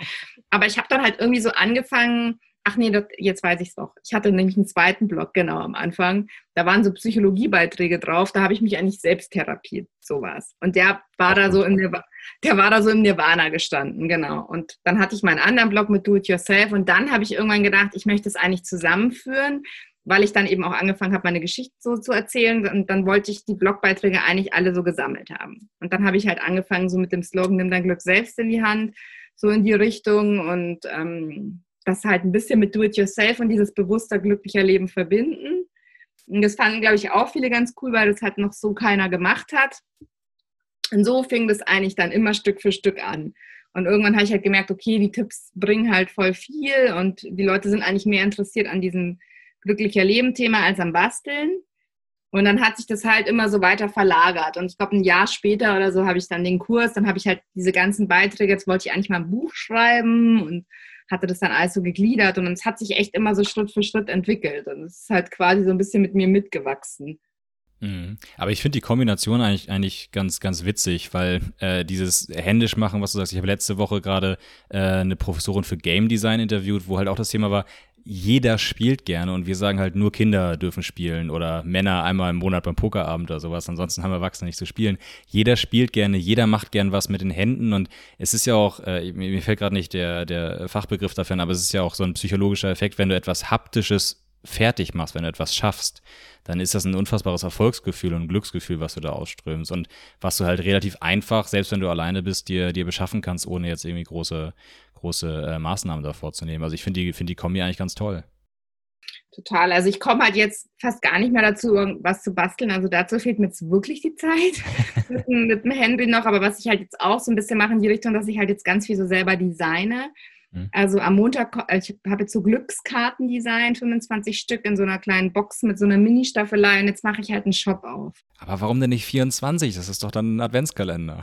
B: aber ich habe dann halt irgendwie so angefangen, ach nee, das, jetzt weiß ich es doch. Ich hatte nämlich einen zweiten Blog, genau am Anfang. Da waren so Psychologiebeiträge drauf, da habe ich mich eigentlich selbst therapiert, sowas. Und der war da so in der, der war da so im Nirvana gestanden, genau. Und dann hatte ich meinen anderen Blog mit Do It Yourself und dann habe ich irgendwann gedacht, ich möchte es eigentlich zusammenführen, weil ich dann eben auch angefangen habe, meine Geschichte so zu erzählen und dann wollte ich die Blogbeiträge eigentlich alle so gesammelt haben. Und dann habe ich halt angefangen so mit dem Slogan, nimm dein Glück selbst in die Hand, so in die Richtung und ähm, das halt ein bisschen mit Do-it-yourself und dieses bewusster, glücklicher Leben verbinden. Und das fanden, glaube ich, auch viele ganz cool, weil das halt noch so keiner gemacht hat. Und so fing das eigentlich dann immer Stück für Stück an. Und irgendwann habe ich halt gemerkt, okay, die Tipps bringen halt voll viel und die Leute sind eigentlich mehr interessiert an diesem glücklicher Leben-Thema als am Basteln. Und dann hat sich das halt immer so weiter verlagert. Und ich glaube, ein Jahr später oder so habe ich dann den Kurs, dann habe ich halt diese ganzen Beiträge, jetzt wollte ich eigentlich mal ein Buch schreiben und hatte das dann alles so gegliedert und es hat sich echt immer so Schritt für Schritt entwickelt und es ist halt quasi so ein bisschen mit mir mitgewachsen.
A: Mhm. Aber ich finde die Kombination eigentlich, eigentlich ganz, ganz witzig, weil äh, dieses händisch machen, was du sagst, ich habe letzte Woche gerade äh, eine Professorin für Game Design interviewt, wo halt auch das Thema war, jeder spielt gerne und wir sagen halt nur Kinder dürfen spielen oder Männer einmal im Monat beim Pokerabend oder sowas. Ansonsten haben Erwachsene nicht zu spielen. Jeder spielt gerne, jeder macht gern was mit den Händen und es ist ja auch, äh, mir fällt gerade nicht der, der Fachbegriff dafür, aber es ist ja auch so ein psychologischer Effekt, wenn du etwas Haptisches fertig machst, wenn du etwas schaffst, dann ist das ein unfassbares Erfolgsgefühl und ein Glücksgefühl, was du da ausströmst und was du halt relativ einfach, selbst wenn du alleine bist, dir, dir beschaffen kannst, ohne jetzt irgendwie große große äh, Maßnahmen davor zu nehmen. Also ich finde die, find die Kombi eigentlich ganz toll.
B: Total. Also ich komme halt jetzt fast gar nicht mehr dazu, was zu basteln. Also dazu fehlt mir jetzt wirklich die Zeit <laughs> mit, mit dem Handy noch. Aber was ich halt jetzt auch so ein bisschen mache in die Richtung, dass ich halt jetzt ganz viel so selber designe. Mhm. Also am Montag, äh, ich habe jetzt so Glückskarten designt, 25 Stück in so einer kleinen Box mit so einer Mini-Staffelei und jetzt mache ich halt einen Shop auf.
A: Aber warum denn nicht 24? Das ist doch dann ein Adventskalender.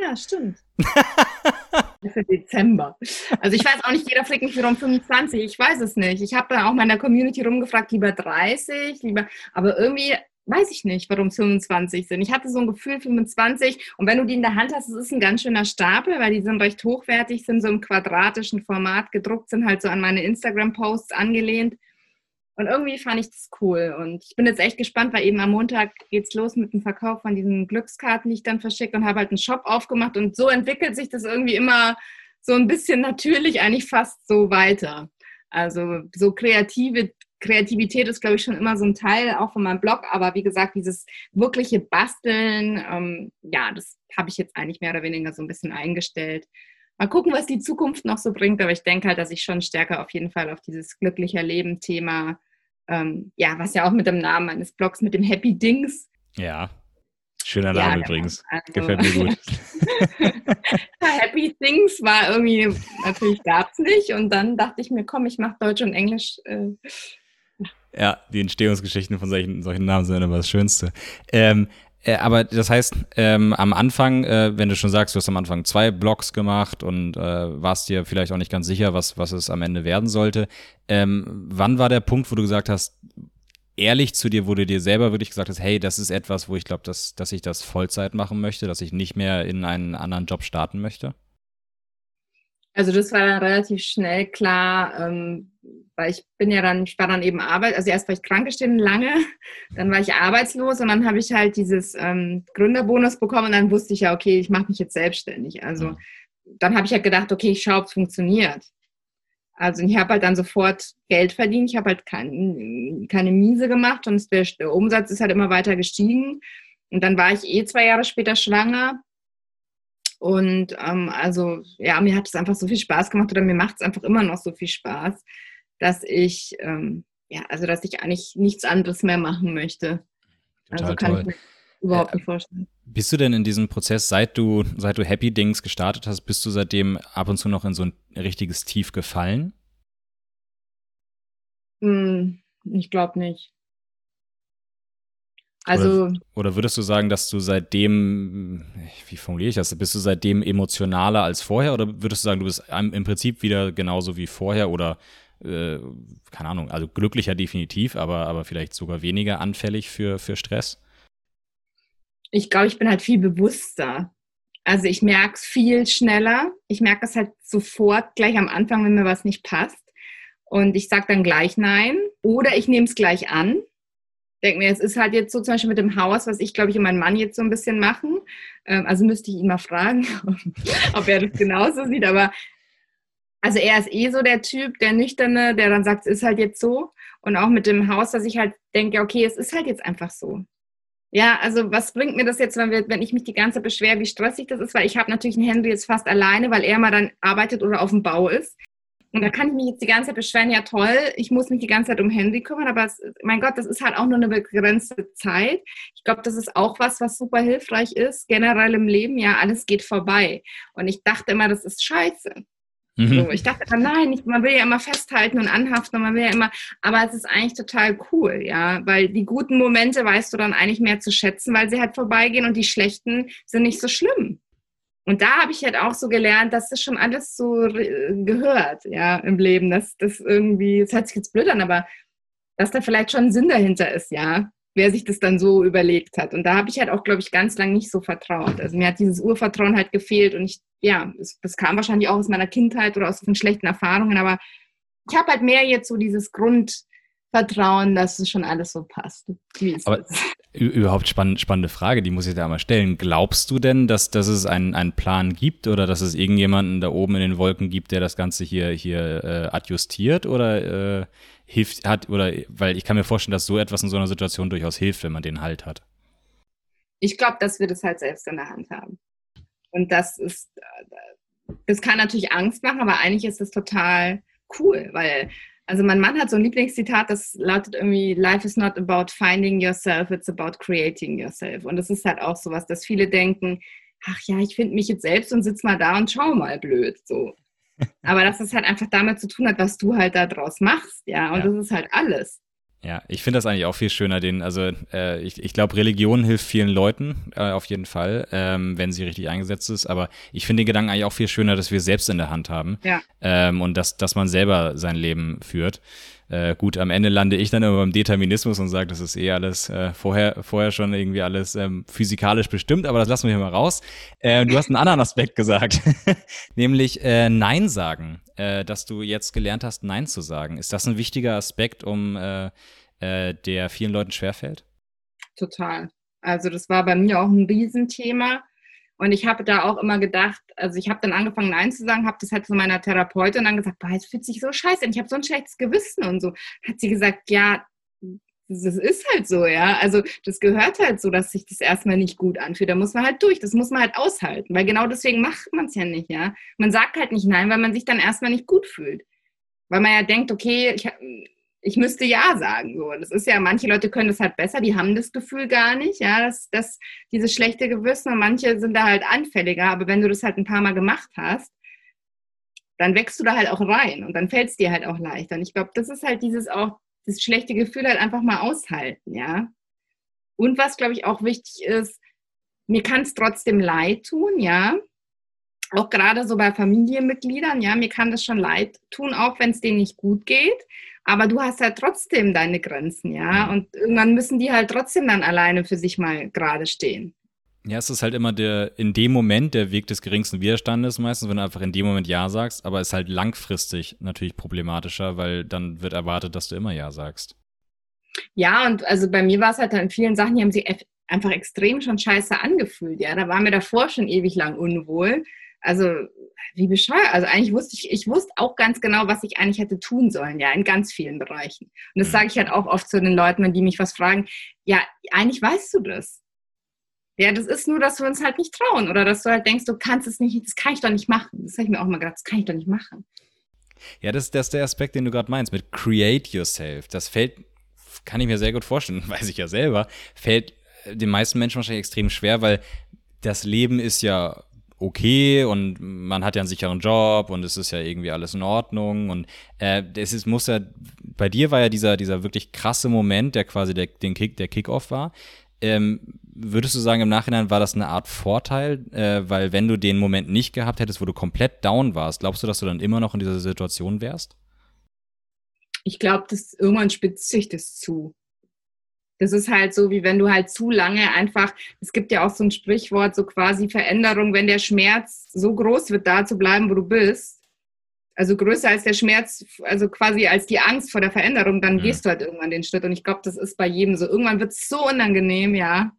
B: Ja, stimmt. <laughs> für Dezember. Also ich weiß auch nicht, jeder fliegt mich warum 25, ich weiß es nicht. Ich habe dann auch meiner Community rumgefragt, lieber 30, lieber, aber irgendwie weiß ich nicht, warum es 25 sind. Ich hatte so ein Gefühl 25 und wenn du die in der Hand hast, es ist ein ganz schöner Stapel, weil die sind recht hochwertig, sind so im quadratischen Format gedruckt, sind halt so an meine Instagram-Posts angelehnt. Und irgendwie fand ich das cool. Und ich bin jetzt echt gespannt, weil eben am Montag geht's los mit dem Verkauf von diesen Glückskarten, die ich dann verschicke und habe halt einen Shop aufgemacht. Und so entwickelt sich das irgendwie immer so ein bisschen natürlich eigentlich fast so weiter. Also so kreative Kreativität ist, glaube ich, schon immer so ein Teil auch von meinem Blog. Aber wie gesagt, dieses wirkliche Basteln, ähm, ja, das habe ich jetzt eigentlich mehr oder weniger so ein bisschen eingestellt. Mal gucken, was die Zukunft noch so bringt. Aber ich denke halt, dass ich schon stärker auf jeden Fall auf dieses glücklicher Leben-Thema ähm, ja, was ja auch mit dem Namen meines Blogs, mit dem Happy Dings.
A: Ja, schöner Name ja, genau. übrigens. Also, Gefällt mir gut. <laughs>
B: Happy Things war irgendwie, natürlich gab es nicht. Und dann dachte ich mir, komm, ich mache Deutsch und Englisch. Äh,
A: ja, die Entstehungsgeschichten von solchen, solchen Namen sind immer das Schönste. Ähm, äh, aber das heißt, ähm, am Anfang, äh, wenn du schon sagst, du hast am Anfang zwei Blogs gemacht und äh, warst dir vielleicht auch nicht ganz sicher, was, was es am Ende werden sollte, ähm, wann war der Punkt, wo du gesagt hast, ehrlich zu dir, wo du dir selber wirklich gesagt hast, hey, das ist etwas, wo ich glaube, dass, dass ich das Vollzeit machen möchte, dass ich nicht mehr in einen anderen Job starten möchte?
B: Also das war dann relativ schnell klar, ähm, weil ich bin ja dann, ich war dann eben Arbeit, also erst war ich krankgestellt lange, <laughs> dann war ich arbeitslos und dann habe ich halt dieses ähm, Gründerbonus bekommen und dann wusste ich ja, okay, ich mache mich jetzt selbstständig. Also mhm. dann habe ich ja halt gedacht, okay, ich schaue, ob es funktioniert. Also ich habe halt dann sofort Geld verdient, ich habe halt kein, keine Miese gemacht und der Umsatz ist halt immer weiter gestiegen. Und dann war ich eh zwei Jahre später schwanger und ähm, also, ja, mir hat es einfach so viel Spaß gemacht oder mir macht es einfach immer noch so viel Spaß, dass ich, ähm, ja, also dass ich eigentlich nichts anderes mehr machen möchte.
A: Total also kann toll. ich mir überhaupt äh, nicht vorstellen. Bist du denn in diesem Prozess, seit du, seit du Happy Dings gestartet hast, bist du seitdem ab und zu noch in so ein richtiges Tief gefallen?
B: Hm, ich glaube nicht. Also.
A: Oder, oder, würdest du sagen, dass du seitdem, wie formuliere ich das, bist du seitdem emotionaler als vorher oder würdest du sagen, du bist im Prinzip wieder genauso wie vorher oder äh, keine Ahnung, also glücklicher definitiv, aber, aber vielleicht sogar weniger anfällig für, für Stress?
B: Ich glaube, ich bin halt viel bewusster. Also ich merke es viel schneller. Ich merke es halt sofort gleich am Anfang, wenn mir was nicht passt. Und ich sage dann gleich nein. Oder ich nehme es gleich an. Denke mir, es ist halt jetzt so zum Beispiel mit dem Haus, was ich, glaube ich, und mein Mann jetzt so ein bisschen machen. Ähm, also müsste ich ihn mal fragen, <laughs> ob er das genauso sieht. Aber also er ist eh so der Typ, der Nüchterne, der dann sagt, es ist halt jetzt so. Und auch mit dem Haus, dass ich halt denke, okay, es ist halt jetzt einfach so. Ja, also was bringt mir das jetzt, wenn, wir, wenn ich mich die ganze Zeit beschwere, wie stressig das ist? Weil ich habe natürlich einen Henry jetzt fast alleine, weil er mal dann arbeitet oder auf dem Bau ist. Und da kann ich mich jetzt die ganze Zeit beschweren, ja toll, ich muss mich die ganze Zeit um Henry kümmern, aber es, mein Gott, das ist halt auch nur eine begrenzte Zeit. Ich glaube, das ist auch was, was super hilfreich ist, generell im Leben, ja, alles geht vorbei. Und ich dachte immer, das ist scheiße. Mhm. So, ich dachte immer, nein, ich, man will ja immer festhalten und anhaften und man will ja immer, aber es ist eigentlich total cool, ja, weil die guten Momente weißt du dann eigentlich mehr zu schätzen, weil sie halt vorbeigehen und die schlechten sind nicht so schlimm. Und da habe ich halt auch so gelernt, dass das schon alles so gehört, ja, im Leben, dass das irgendwie, das hört sich jetzt blöd an, aber dass da vielleicht schon ein Sinn dahinter ist, ja, wer sich das dann so überlegt hat. Und da habe ich halt auch, glaube ich, ganz lange nicht so vertraut. Also mir hat dieses Urvertrauen halt gefehlt und ich, ja, das, das kam wahrscheinlich auch aus meiner Kindheit oder aus den schlechten Erfahrungen, aber ich habe halt mehr jetzt so dieses Grundvertrauen, dass es schon alles so passt.
A: aber überhaupt spann spannende Frage, die muss ich da mal stellen. Glaubst du denn, dass, dass es einen, einen Plan gibt oder dass es irgendjemanden da oben in den Wolken gibt, der das Ganze hier, hier äh, adjustiert oder äh, hilft, hat, oder weil ich kann mir vorstellen, dass so etwas in so einer Situation durchaus hilft, wenn man den Halt hat.
B: Ich glaube, dass wir das halt selbst in der Hand haben. Und das ist, das kann natürlich Angst machen, aber eigentlich ist das total cool, weil, also mein Mann hat so ein Lieblingszitat, das lautet irgendwie, Life is not about finding yourself, it's about creating yourself. Und das ist halt auch so was, dass viele denken, ach ja, ich finde mich jetzt selbst und sitze mal da und schau mal blöd. So. <laughs> Aber dass es halt einfach damit zu tun hat, was du halt da draus machst, ja. Und ja. das ist halt alles.
A: Ja, ich finde das eigentlich auch viel schöner, den, also äh, ich, ich glaube, Religion hilft vielen Leuten äh, auf jeden Fall, ähm, wenn sie richtig eingesetzt ist. Aber ich finde den Gedanken eigentlich auch viel schöner, dass wir selbst in der Hand haben.
B: Ja.
A: Ähm, und dass, dass man selber sein Leben führt. Äh, gut, am Ende lande ich dann immer beim Determinismus und sage, das ist eh alles äh, vorher, vorher schon irgendwie alles ähm, physikalisch bestimmt, aber das lassen wir hier mal raus. Äh, du hast einen anderen Aspekt gesagt, <laughs> nämlich äh, Nein sagen, äh, dass du jetzt gelernt hast, Nein zu sagen. Ist das ein wichtiger Aspekt, um äh, äh, der vielen Leuten schwerfällt?
B: Total. Also das war bei mir auch ein Riesenthema und ich habe da auch immer gedacht, also ich habe dann angefangen Nein zu sagen, habe das halt zu meiner Therapeutin dann gesagt, boah, es fühlt sich so scheiße an, ich habe so ein schlechtes Gewissen und so. Hat sie gesagt, ja, das ist halt so, ja. Also das gehört halt so, dass sich das erstmal nicht gut anfühlt. Da muss man halt durch, das muss man halt aushalten, weil genau deswegen macht man es ja nicht, ja. Man sagt halt nicht Nein, weil man sich dann erstmal nicht gut fühlt. Weil man ja denkt, okay, ich, ich müsste ja sagen. So. Das ist ja, manche Leute können das halt besser, die haben das Gefühl gar nicht, ja, dass, dass dieses schlechte Gewissen und manche sind da halt anfälliger, aber wenn du das halt ein paar Mal gemacht hast, dann wächst du da halt auch rein und dann fällt es dir halt auch leichter. Und ich glaube, das ist halt dieses auch, das schlechte Gefühl halt einfach mal aushalten, ja. Und was, glaube ich, auch wichtig ist, mir kann es trotzdem leid tun, ja. Auch gerade so bei Familienmitgliedern, ja, mir kann das schon leid tun, auch wenn es denen nicht gut geht aber du hast halt trotzdem deine Grenzen, ja. Und irgendwann müssen die halt trotzdem dann alleine für sich mal gerade stehen.
A: Ja, es ist halt immer der, in dem Moment der Weg des geringsten Widerstandes meistens, wenn du einfach in dem Moment Ja sagst, aber es ist halt langfristig natürlich problematischer, weil dann wird erwartet, dass du immer Ja sagst.
B: Ja, und also bei mir war es halt in vielen Sachen, die haben sich einfach extrem schon scheiße angefühlt, ja. Da war mir davor schon ewig lang unwohl. Also wie bescheuert. Also eigentlich wusste ich, ich wusste auch ganz genau, was ich eigentlich hätte tun sollen, ja, in ganz vielen Bereichen. Und das mhm. sage ich halt auch oft zu den Leuten, wenn die mich was fragen. Ja, eigentlich weißt du das. Ja, das ist nur, dass wir uns halt nicht trauen oder dass du halt denkst, du kannst es nicht, das kann ich doch nicht machen. Das habe ich mir auch mal gedacht, das kann ich doch nicht machen.
A: Ja, das, das ist der Aspekt, den du gerade meinst, mit create yourself. Das fällt, kann ich mir sehr gut vorstellen, <laughs> weiß ich ja selber, fällt den meisten Menschen wahrscheinlich extrem schwer, weil das Leben ist ja okay und man hat ja einen sicheren Job und es ist ja irgendwie alles in Ordnung und äh, es ist, muss ja, bei dir war ja dieser, dieser wirklich krasse Moment, der quasi der, den Kick, der Kickoff war. Ähm, würdest du sagen, im Nachhinein war das eine Art Vorteil? Äh, weil wenn du den Moment nicht gehabt hättest, wo du komplett down warst, glaubst du, dass du dann immer noch in dieser Situation wärst?
B: Ich glaube, dass irgendwann spitzt sich das zu. Das ist halt so, wie wenn du halt zu lange einfach, es gibt ja auch so ein Sprichwort, so quasi Veränderung, wenn der Schmerz so groß wird, da zu bleiben, wo du bist, also größer als der Schmerz, also quasi als die Angst vor der Veränderung, dann mhm. gehst du halt irgendwann den Schritt. Und ich glaube, das ist bei jedem so. Irgendwann wird es so unangenehm, ja.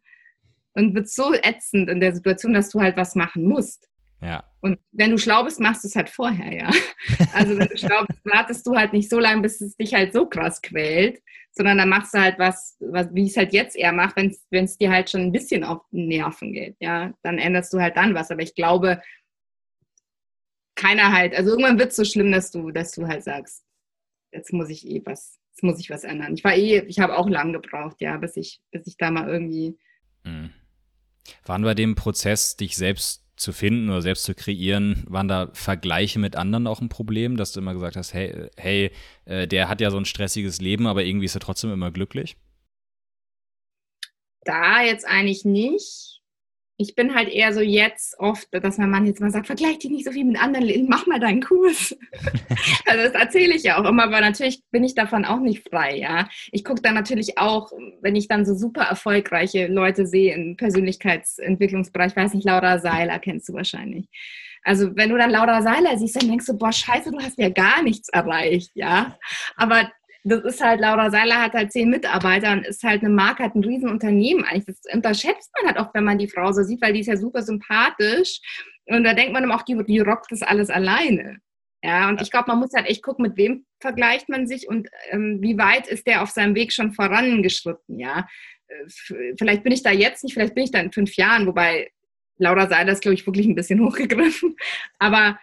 B: Und wird so ätzend in der Situation, dass du halt was machen musst.
A: Ja.
B: Und wenn du schlau bist, machst du es halt vorher, ja. <laughs> Also wenn du schlau bist, wartest du halt nicht so lange, bis es dich halt so krass quält, sondern dann machst du halt was, was wie es halt jetzt eher macht, wenn es dir halt schon ein bisschen auf den Nerven geht, ja. Dann änderst du halt dann was. Aber ich glaube, keiner halt, also irgendwann wird es so schlimm, dass du, dass du halt sagst, jetzt muss ich eh was, jetzt muss ich was ändern. Ich war eh, ich habe auch lang gebraucht, ja, bis ich, bis ich da mal irgendwie.
A: Mhm. Waren bei dem Prozess, dich selbst zu finden oder selbst zu kreieren, waren da Vergleiche mit anderen auch ein Problem, dass du immer gesagt hast, hey, hey, äh, der hat ja so ein stressiges Leben, aber irgendwie ist er trotzdem immer glücklich?
B: Da jetzt eigentlich nicht ich bin halt eher so jetzt oft, dass mein Mann jetzt mal sagt, vergleich dich nicht so viel mit anderen, mach mal deinen Kurs. <laughs> also das erzähle ich ja auch immer, aber natürlich bin ich davon auch nicht frei, ja. Ich gucke dann natürlich auch, wenn ich dann so super erfolgreiche Leute sehe im Persönlichkeitsentwicklungsbereich, weiß nicht, Laura Seiler kennst du wahrscheinlich. Also wenn du dann Laura Seiler siehst, dann denkst du, boah, scheiße, du hast ja gar nichts erreicht, ja. Aber das ist halt, Laura Seiler hat halt zehn Mitarbeiter und ist halt eine Marke, hat ein Riesenunternehmen eigentlich. Das unterschätzt man halt auch, wenn man die Frau so sieht, weil die ist ja super sympathisch. Und da denkt man auch, die, die rockt das alles alleine. Ja, und ich glaube, man muss halt echt gucken, mit wem vergleicht man sich und ähm, wie weit ist der auf seinem Weg schon vorangeschritten, ja. Äh, vielleicht bin ich da jetzt nicht, vielleicht bin ich da in fünf Jahren, wobei Laura Seiler ist, glaube ich, wirklich ein bisschen <laughs> hochgegriffen. Aber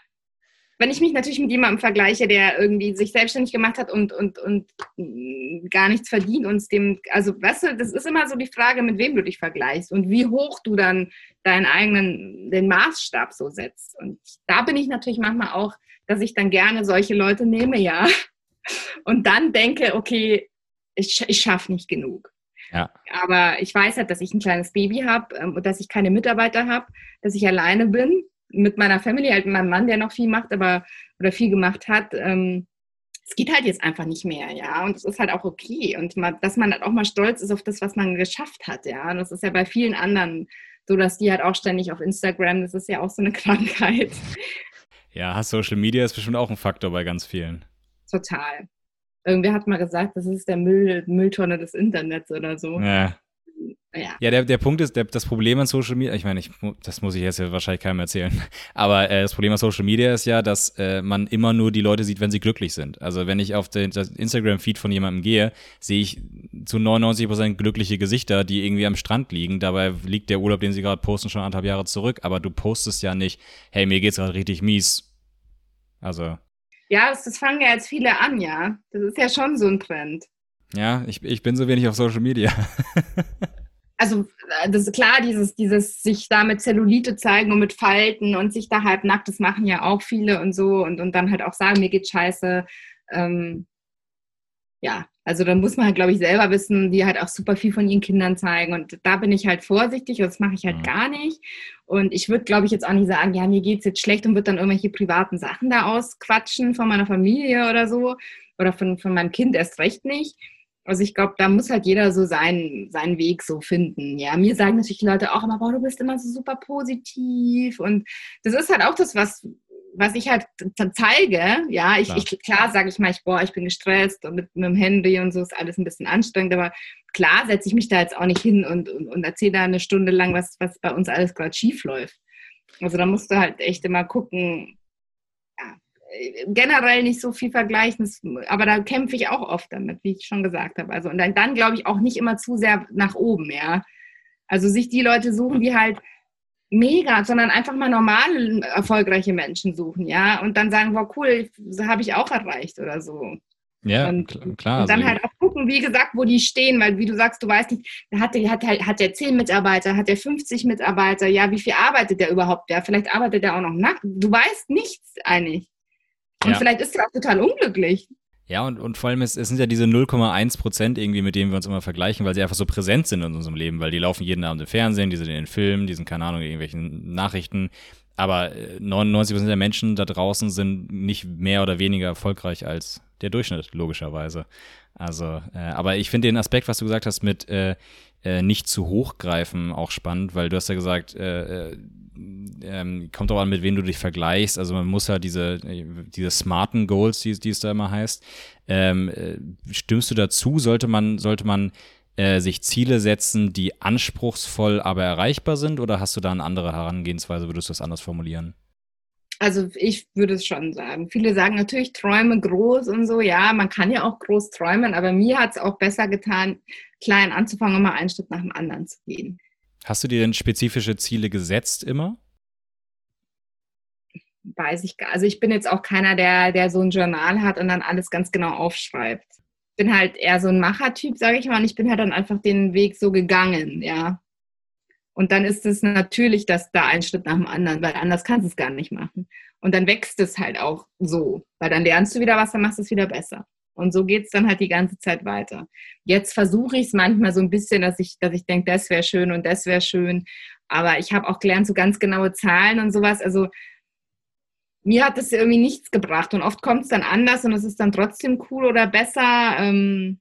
B: wenn ich mich natürlich mit jemandem vergleiche, der irgendwie sich selbstständig gemacht hat und, und, und gar nichts verdient und dem, also weißt du, das ist immer so die Frage, mit wem du dich vergleichst und wie hoch du dann deinen eigenen, den Maßstab so setzt. Und da bin ich natürlich manchmal auch, dass ich dann gerne solche Leute nehme, ja. Und dann denke, okay, ich, ich schaffe nicht genug.
A: Ja.
B: Aber ich weiß halt, dass ich ein kleines Baby habe ähm, und dass ich keine Mitarbeiter habe, dass ich alleine bin mit meiner Family, halt meinem Mann, der noch viel macht, aber oder viel gemacht hat. Ähm, es geht halt jetzt einfach nicht mehr, ja. Und es ist halt auch okay. Und mal, dass man halt auch mal stolz ist auf das, was man geschafft hat, ja. Und das ist ja bei vielen anderen so, dass die halt auch ständig auf Instagram, das ist ja auch so eine <laughs> Krankheit.
A: Ja, Social Media ist bestimmt auch ein Faktor bei ganz vielen.
B: Total. Irgendwer hat mal gesagt, das ist der Müll, Mülltonne des Internets oder so.
A: Ja. Ja, ja der, der Punkt ist, der, das Problem an Social Media, ich meine, ich, das muss ich jetzt ja wahrscheinlich keinem erzählen, <laughs> aber äh, das Problem an Social Media ist ja, dass äh, man immer nur die Leute sieht, wenn sie glücklich sind. Also wenn ich auf den Instagram-Feed von jemandem gehe, sehe ich zu 99% glückliche Gesichter, die irgendwie am Strand liegen. Dabei liegt der Urlaub, den sie gerade posten, schon anderthalb Jahre zurück. Aber du postest ja nicht, hey, mir geht's gerade richtig mies. Also.
B: Ja, das, das fangen ja jetzt viele an, ja. Das ist ja schon so ein Trend.
A: Ja, ich, ich bin so wenig auf Social Media. <laughs>
B: also äh, das ist klar, dieses, dieses sich da mit Zellulite zeigen und mit Falten und sich da halb nackt, das machen ja auch viele und so und, und dann halt auch sagen, mir geht scheiße. Ähm, ja, also da muss man halt, glaube ich, selber wissen, die halt auch super viel von ihren Kindern zeigen. Und da bin ich halt vorsichtig und das mache ich halt mhm. gar nicht. Und ich würde, glaube ich, jetzt auch nicht sagen, ja, mir geht es jetzt schlecht und würde dann irgendwelche privaten Sachen da ausquatschen von meiner Familie oder so. Oder von, von meinem Kind erst recht nicht. Also ich glaube, da muss halt jeder so seinen, seinen Weg so finden. Ja, mir sagen natürlich die Leute auch immer, boah, du bist immer so super positiv. Und das ist halt auch das, was, was ich halt zeige. Ja, ich, klar, ich, klar sage ich mal, ich, boah, ich bin gestresst und mit, mit dem Handy und so ist alles ein bisschen anstrengend. Aber klar setze ich mich da jetzt auch nicht hin und, und, und erzähle da eine Stunde lang, was, was bei uns alles gerade schief läuft. Also da musst du halt echt immer gucken, generell nicht so viel vergleichen, aber da kämpfe ich auch oft damit, wie ich schon gesagt habe. Also und dann, dann glaube ich auch nicht immer zu sehr nach oben, ja. Also sich die Leute suchen, die halt mega, sondern einfach mal normale, erfolgreiche Menschen suchen, ja. Und dann sagen, wow, cool, das habe ich auch erreicht oder so.
A: Ja, und, klar.
B: Und dann also halt auch gucken, wie gesagt, wo die stehen, weil wie du sagst, du weißt nicht, hat der, hat, hat der 10 Mitarbeiter, hat der 50 Mitarbeiter, ja, wie viel arbeitet der überhaupt? Ja, vielleicht arbeitet der auch noch nackt. Du weißt nichts eigentlich. Und ja. vielleicht ist er auch total unglücklich.
A: Ja, und, und vor allem, es, es sind ja diese 0,1 Prozent irgendwie, mit denen wir uns immer vergleichen, weil sie einfach so präsent sind in unserem Leben, weil die laufen jeden Abend im Fernsehen, die sind in den Filmen, die sind, keine Ahnung, in irgendwelchen Nachrichten. Aber 99 äh, Prozent der Menschen da draußen sind nicht mehr oder weniger erfolgreich als der Durchschnitt, logischerweise. Also, äh, aber ich finde den Aspekt, was du gesagt hast, mit äh, äh, nicht zu hoch greifen, auch spannend, weil du hast ja gesagt, äh, äh, ähm, kommt auch an, mit wem du dich vergleichst. Also man muss ja diese, diese smarten Goals, die, die es da immer heißt. Ähm, äh, stimmst du dazu? Sollte man, sollte man äh, sich Ziele setzen, die anspruchsvoll, aber erreichbar sind? Oder hast du da eine andere Herangehensweise? Würdest du das anders formulieren?
B: Also ich würde es schon sagen. Viele sagen natürlich, träume groß und so. Ja, man kann ja auch groß träumen, aber mir hat es auch besser getan, klein anzufangen und mal einen Schritt nach dem anderen zu gehen.
A: Hast du dir denn spezifische Ziele gesetzt immer?
B: Weiß ich gar Also ich bin jetzt auch keiner, der, der so ein Journal hat und dann alles ganz genau aufschreibt. Ich bin halt eher so ein Machertyp, sage ich mal, und ich bin halt dann einfach den Weg so gegangen, ja. Und dann ist es natürlich, dass da ein Schritt nach dem anderen, weil anders kannst du es gar nicht machen. Und dann wächst es halt auch so, weil dann lernst du wieder was, dann machst du es wieder besser. Und so geht es dann halt die ganze Zeit weiter. Jetzt versuche ich es manchmal so ein bisschen, dass ich, dass ich denke, das wäre schön und das wäre schön. Aber ich habe auch gelernt, so ganz genaue Zahlen und sowas. Also mir hat das irgendwie nichts gebracht. Und oft kommt es dann anders und es ist dann trotzdem cool oder besser. Ähm,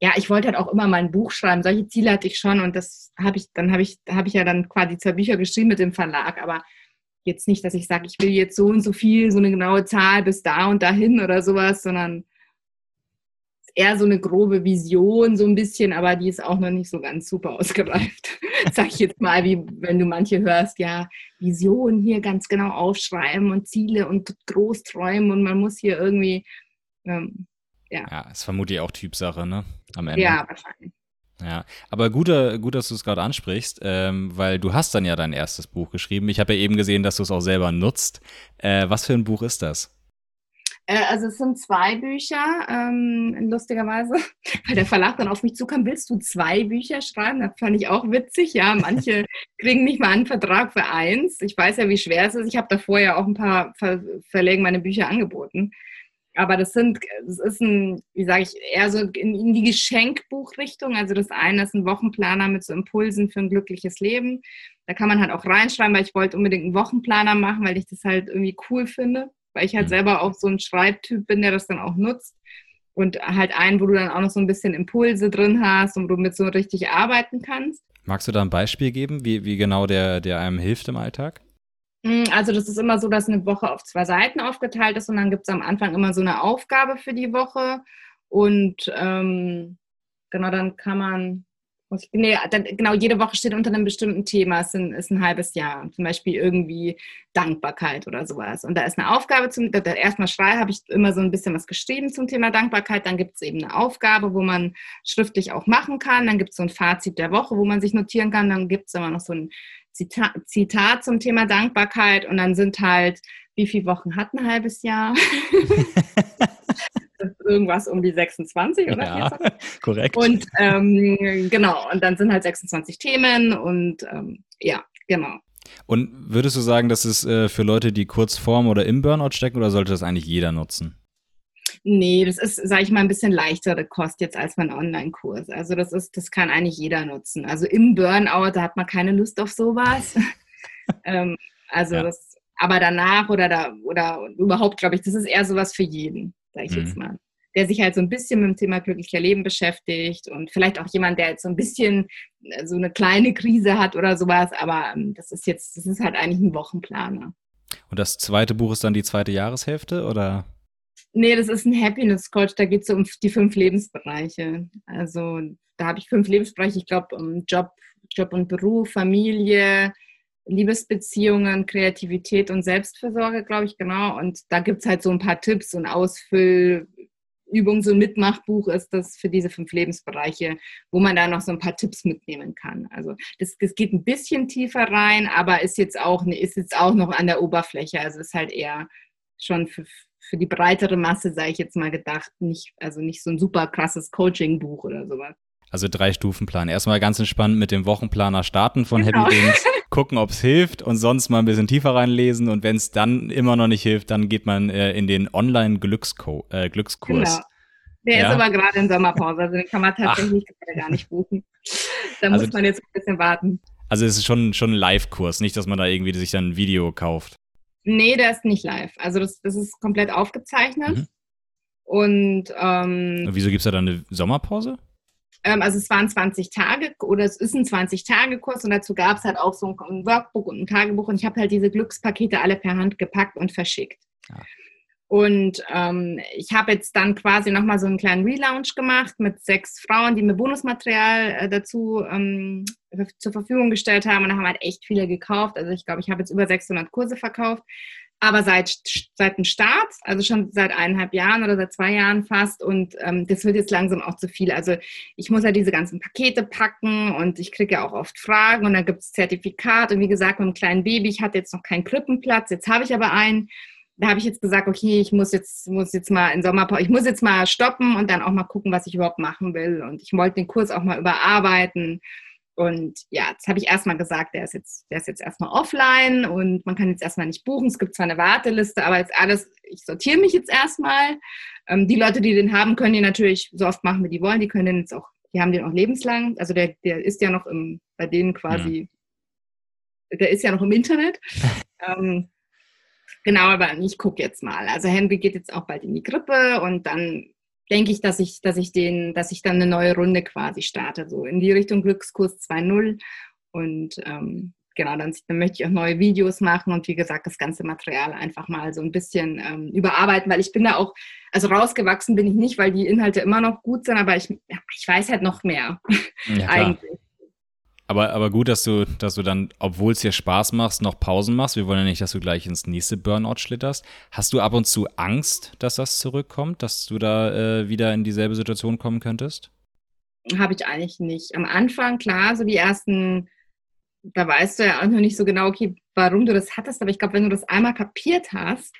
B: ja, ich wollte halt auch immer mal ein Buch schreiben. Solche Ziele hatte ich schon und das habe ich, dann habe ich, habe ich ja dann quasi zwei Bücher geschrieben mit dem Verlag. Aber jetzt nicht, dass ich sage, ich will jetzt so und so viel, so eine genaue Zahl bis da und dahin oder sowas, sondern eher so eine grobe Vision, so ein bisschen, aber die ist auch noch nicht so ganz super ausgereift. <laughs> Sag ich jetzt mal, wie wenn du manche hörst, ja, Vision hier ganz genau aufschreiben und Ziele und groß träumen und man muss hier irgendwie, ähm, ja.
A: Ja, ist vermutlich auch Typsache, ne? Am Ende.
B: Ja, wahrscheinlich.
A: Ja, aber gut, gut dass du es gerade ansprichst, ähm, weil du hast dann ja dein erstes Buch geschrieben. Ich habe ja eben gesehen, dass du es auch selber nutzt. Äh, was für ein Buch ist das?
B: Äh, also es sind zwei Bücher, ähm, lustigerweise, <laughs> weil der Verlag dann auf mich zukam, willst du zwei Bücher schreiben? Das fand ich auch witzig, ja. Manche <laughs> kriegen nicht mal einen Vertrag für eins. Ich weiß ja, wie schwer es ist. Ich habe davor ja auch ein paar Ver Verlegen meine Bücher angeboten. Aber das sind, es ist ein, wie sage ich, eher so in, in die Geschenkbuchrichtung. Also das eine ist ein Wochenplaner mit so Impulsen für ein glückliches Leben. Da kann man halt auch reinschreiben, weil ich wollte unbedingt einen Wochenplaner machen, weil ich das halt irgendwie cool finde weil ich halt mhm. selber auch so ein Schreibtyp bin, der das dann auch nutzt. Und halt einen, wo du dann auch noch so ein bisschen Impulse drin hast und wo du mit so richtig arbeiten kannst.
A: Magst du da ein Beispiel geben, wie, wie genau der, der einem hilft im Alltag?
B: Mm, also das ist immer so, dass eine Woche auf zwei Seiten aufgeteilt ist und dann gibt es am Anfang immer so eine Aufgabe für die Woche. Und ähm, genau, dann kann man muss nee, dann, genau, jede Woche steht unter einem bestimmten Thema, es ist ein, ist ein halbes Jahr. Zum Beispiel irgendwie Dankbarkeit oder sowas. Und da ist eine Aufgabe zum, erstmal schrei, habe ich immer so ein bisschen was geschrieben zum Thema Dankbarkeit. Dann gibt es eben eine Aufgabe, wo man schriftlich auch machen kann. Dann gibt es so ein Fazit der Woche, wo man sich notieren kann. Dann gibt es immer noch so ein Zitat, Zitat zum Thema Dankbarkeit. Und dann sind halt, wie viele Wochen hat ein halbes Jahr? <laughs> <laughs> irgendwas um die 26 oder
A: ja, 24. <laughs> korrekt.
B: Und ähm, genau, und dann sind halt 26 Themen und ähm, ja, genau.
A: Und würdest du sagen, das ist äh, für Leute, die kurz vorm oder im Burnout stecken, oder sollte das eigentlich jeder nutzen?
B: Nee, das ist, sage ich mal, ein bisschen leichtere Kost jetzt als mein Online-Kurs. Also das ist, das kann eigentlich jeder nutzen. Also im Burnout, da hat man keine Lust auf sowas. <laughs> ähm, also ja. das, aber danach oder da oder überhaupt, glaube ich, das ist eher sowas für jeden sage ich mhm. jetzt mal. Der sich halt so ein bisschen mit dem Thema glücklicher Leben beschäftigt und vielleicht auch jemand, der jetzt so ein bisschen äh, so eine kleine Krise hat oder sowas, aber ähm, das ist jetzt, das ist halt eigentlich ein Wochenplaner.
A: Und das zweite Buch ist dann die zweite Jahreshälfte oder?
B: Nee, das ist ein Happiness Coach, da geht es um die fünf Lebensbereiche. Also da habe ich fünf Lebensbereiche, ich glaube, um Job, Job und Beruf, Familie, Liebesbeziehungen, Kreativität und Selbstversorge, glaube ich, genau. Und da gibt es halt so ein paar Tipps und Ausfüllübungen, so ein Mitmachbuch ist das für diese fünf Lebensbereiche, wo man da noch so ein paar Tipps mitnehmen kann. Also das, das geht ein bisschen tiefer rein, aber ist jetzt auch, ist jetzt auch noch an der Oberfläche. Also ist halt eher schon für, für die breitere Masse, sage ich jetzt mal gedacht, nicht, also nicht so ein super krasses Coaching-Buch oder sowas.
A: Also drei Stufenplan. Erstmal ganz entspannt mit dem Wochenplaner starten von genau. Happy Things, <laughs> gucken, ob es hilft und sonst mal ein bisschen tiefer reinlesen. Und wenn es dann immer noch nicht hilft, dann geht man äh, in den Online-Glückskurs. Äh, Glückskurs. Genau.
B: Der ja. ist aber gerade in Sommerpause, also den kann man tatsächlich gar nicht buchen. Da also, muss man jetzt ein bisschen warten.
A: Also es ist schon, schon ein Live-Kurs, nicht, dass man da irgendwie sich dann ein Video kauft.
B: Nee, der ist nicht live. Also das, das ist komplett aufgezeichnet. Mhm. Und ähm,
A: wieso gibt es da dann eine Sommerpause?
B: Ähm, also es waren 20 Tage oder es ist ein 20-Tage-Kurs und dazu gab es halt auch so ein Workbook und ein Tagebuch und ich habe halt diese Glückspakete alle per Hand gepackt und verschickt. Ja. Und ähm, ich habe jetzt dann quasi nochmal so einen kleinen Relaunch gemacht mit sechs Frauen, die mir Bonusmaterial äh, dazu ähm, zur Verfügung gestellt haben. Und da haben halt echt viele gekauft. Also ich glaube, ich habe jetzt über 600 Kurse verkauft. Aber seit, seit dem Start, also schon seit eineinhalb Jahren oder seit zwei Jahren fast. Und ähm, das wird jetzt langsam auch zu viel. Also ich muss ja diese ganzen Pakete packen und ich kriege ja auch oft Fragen und dann gibt es Zertifikat. Und wie gesagt, mit einem kleinen Baby, ich hatte jetzt noch keinen Krippenplatz, jetzt habe ich aber einen da habe ich jetzt gesagt, okay, ich muss jetzt, muss jetzt mal in Sommerpause, ich muss jetzt mal stoppen und dann auch mal gucken, was ich überhaupt machen will. Und ich wollte den Kurs auch mal überarbeiten. Und ja, jetzt habe ich erstmal gesagt, der ist jetzt, der ist jetzt erstmal offline und man kann jetzt erstmal nicht buchen. Es gibt zwar eine Warteliste, aber jetzt alles, ich sortiere mich jetzt erstmal. Ähm, die Leute, die den haben, können den natürlich so oft machen, wie die wollen. Die können den jetzt auch, die haben den auch lebenslang. Also der, der ist ja noch im, bei denen quasi, mhm. der ist ja noch im Internet. <laughs> ähm, Genau, aber ich gucke jetzt mal. Also Henry geht jetzt auch bald in die Grippe und dann denke ich, dass ich, dass ich den, dass ich dann eine neue Runde quasi starte, so in die Richtung Glückskurs 2.0. Und ähm, genau, dann, dann, möchte ich auch neue Videos machen und wie gesagt, das ganze Material einfach mal so ein bisschen ähm, überarbeiten, weil ich bin da auch, also rausgewachsen bin ich nicht, weil die Inhalte immer noch gut sind, aber ich, ich weiß halt noch mehr ja, <laughs> eigentlich.
A: Aber, aber gut, dass du, dass du dann, obwohl es dir Spaß macht, noch Pausen machst. Wir wollen ja nicht, dass du gleich ins nächste Burnout schlitterst. Hast du ab und zu Angst, dass das zurückkommt, dass du da äh, wieder in dieselbe Situation kommen könntest?
B: Habe ich eigentlich nicht. Am Anfang, klar, so die ersten, da weißt du ja auch noch nicht so genau, okay, warum du das hattest. Aber ich glaube, wenn du das einmal kapiert hast,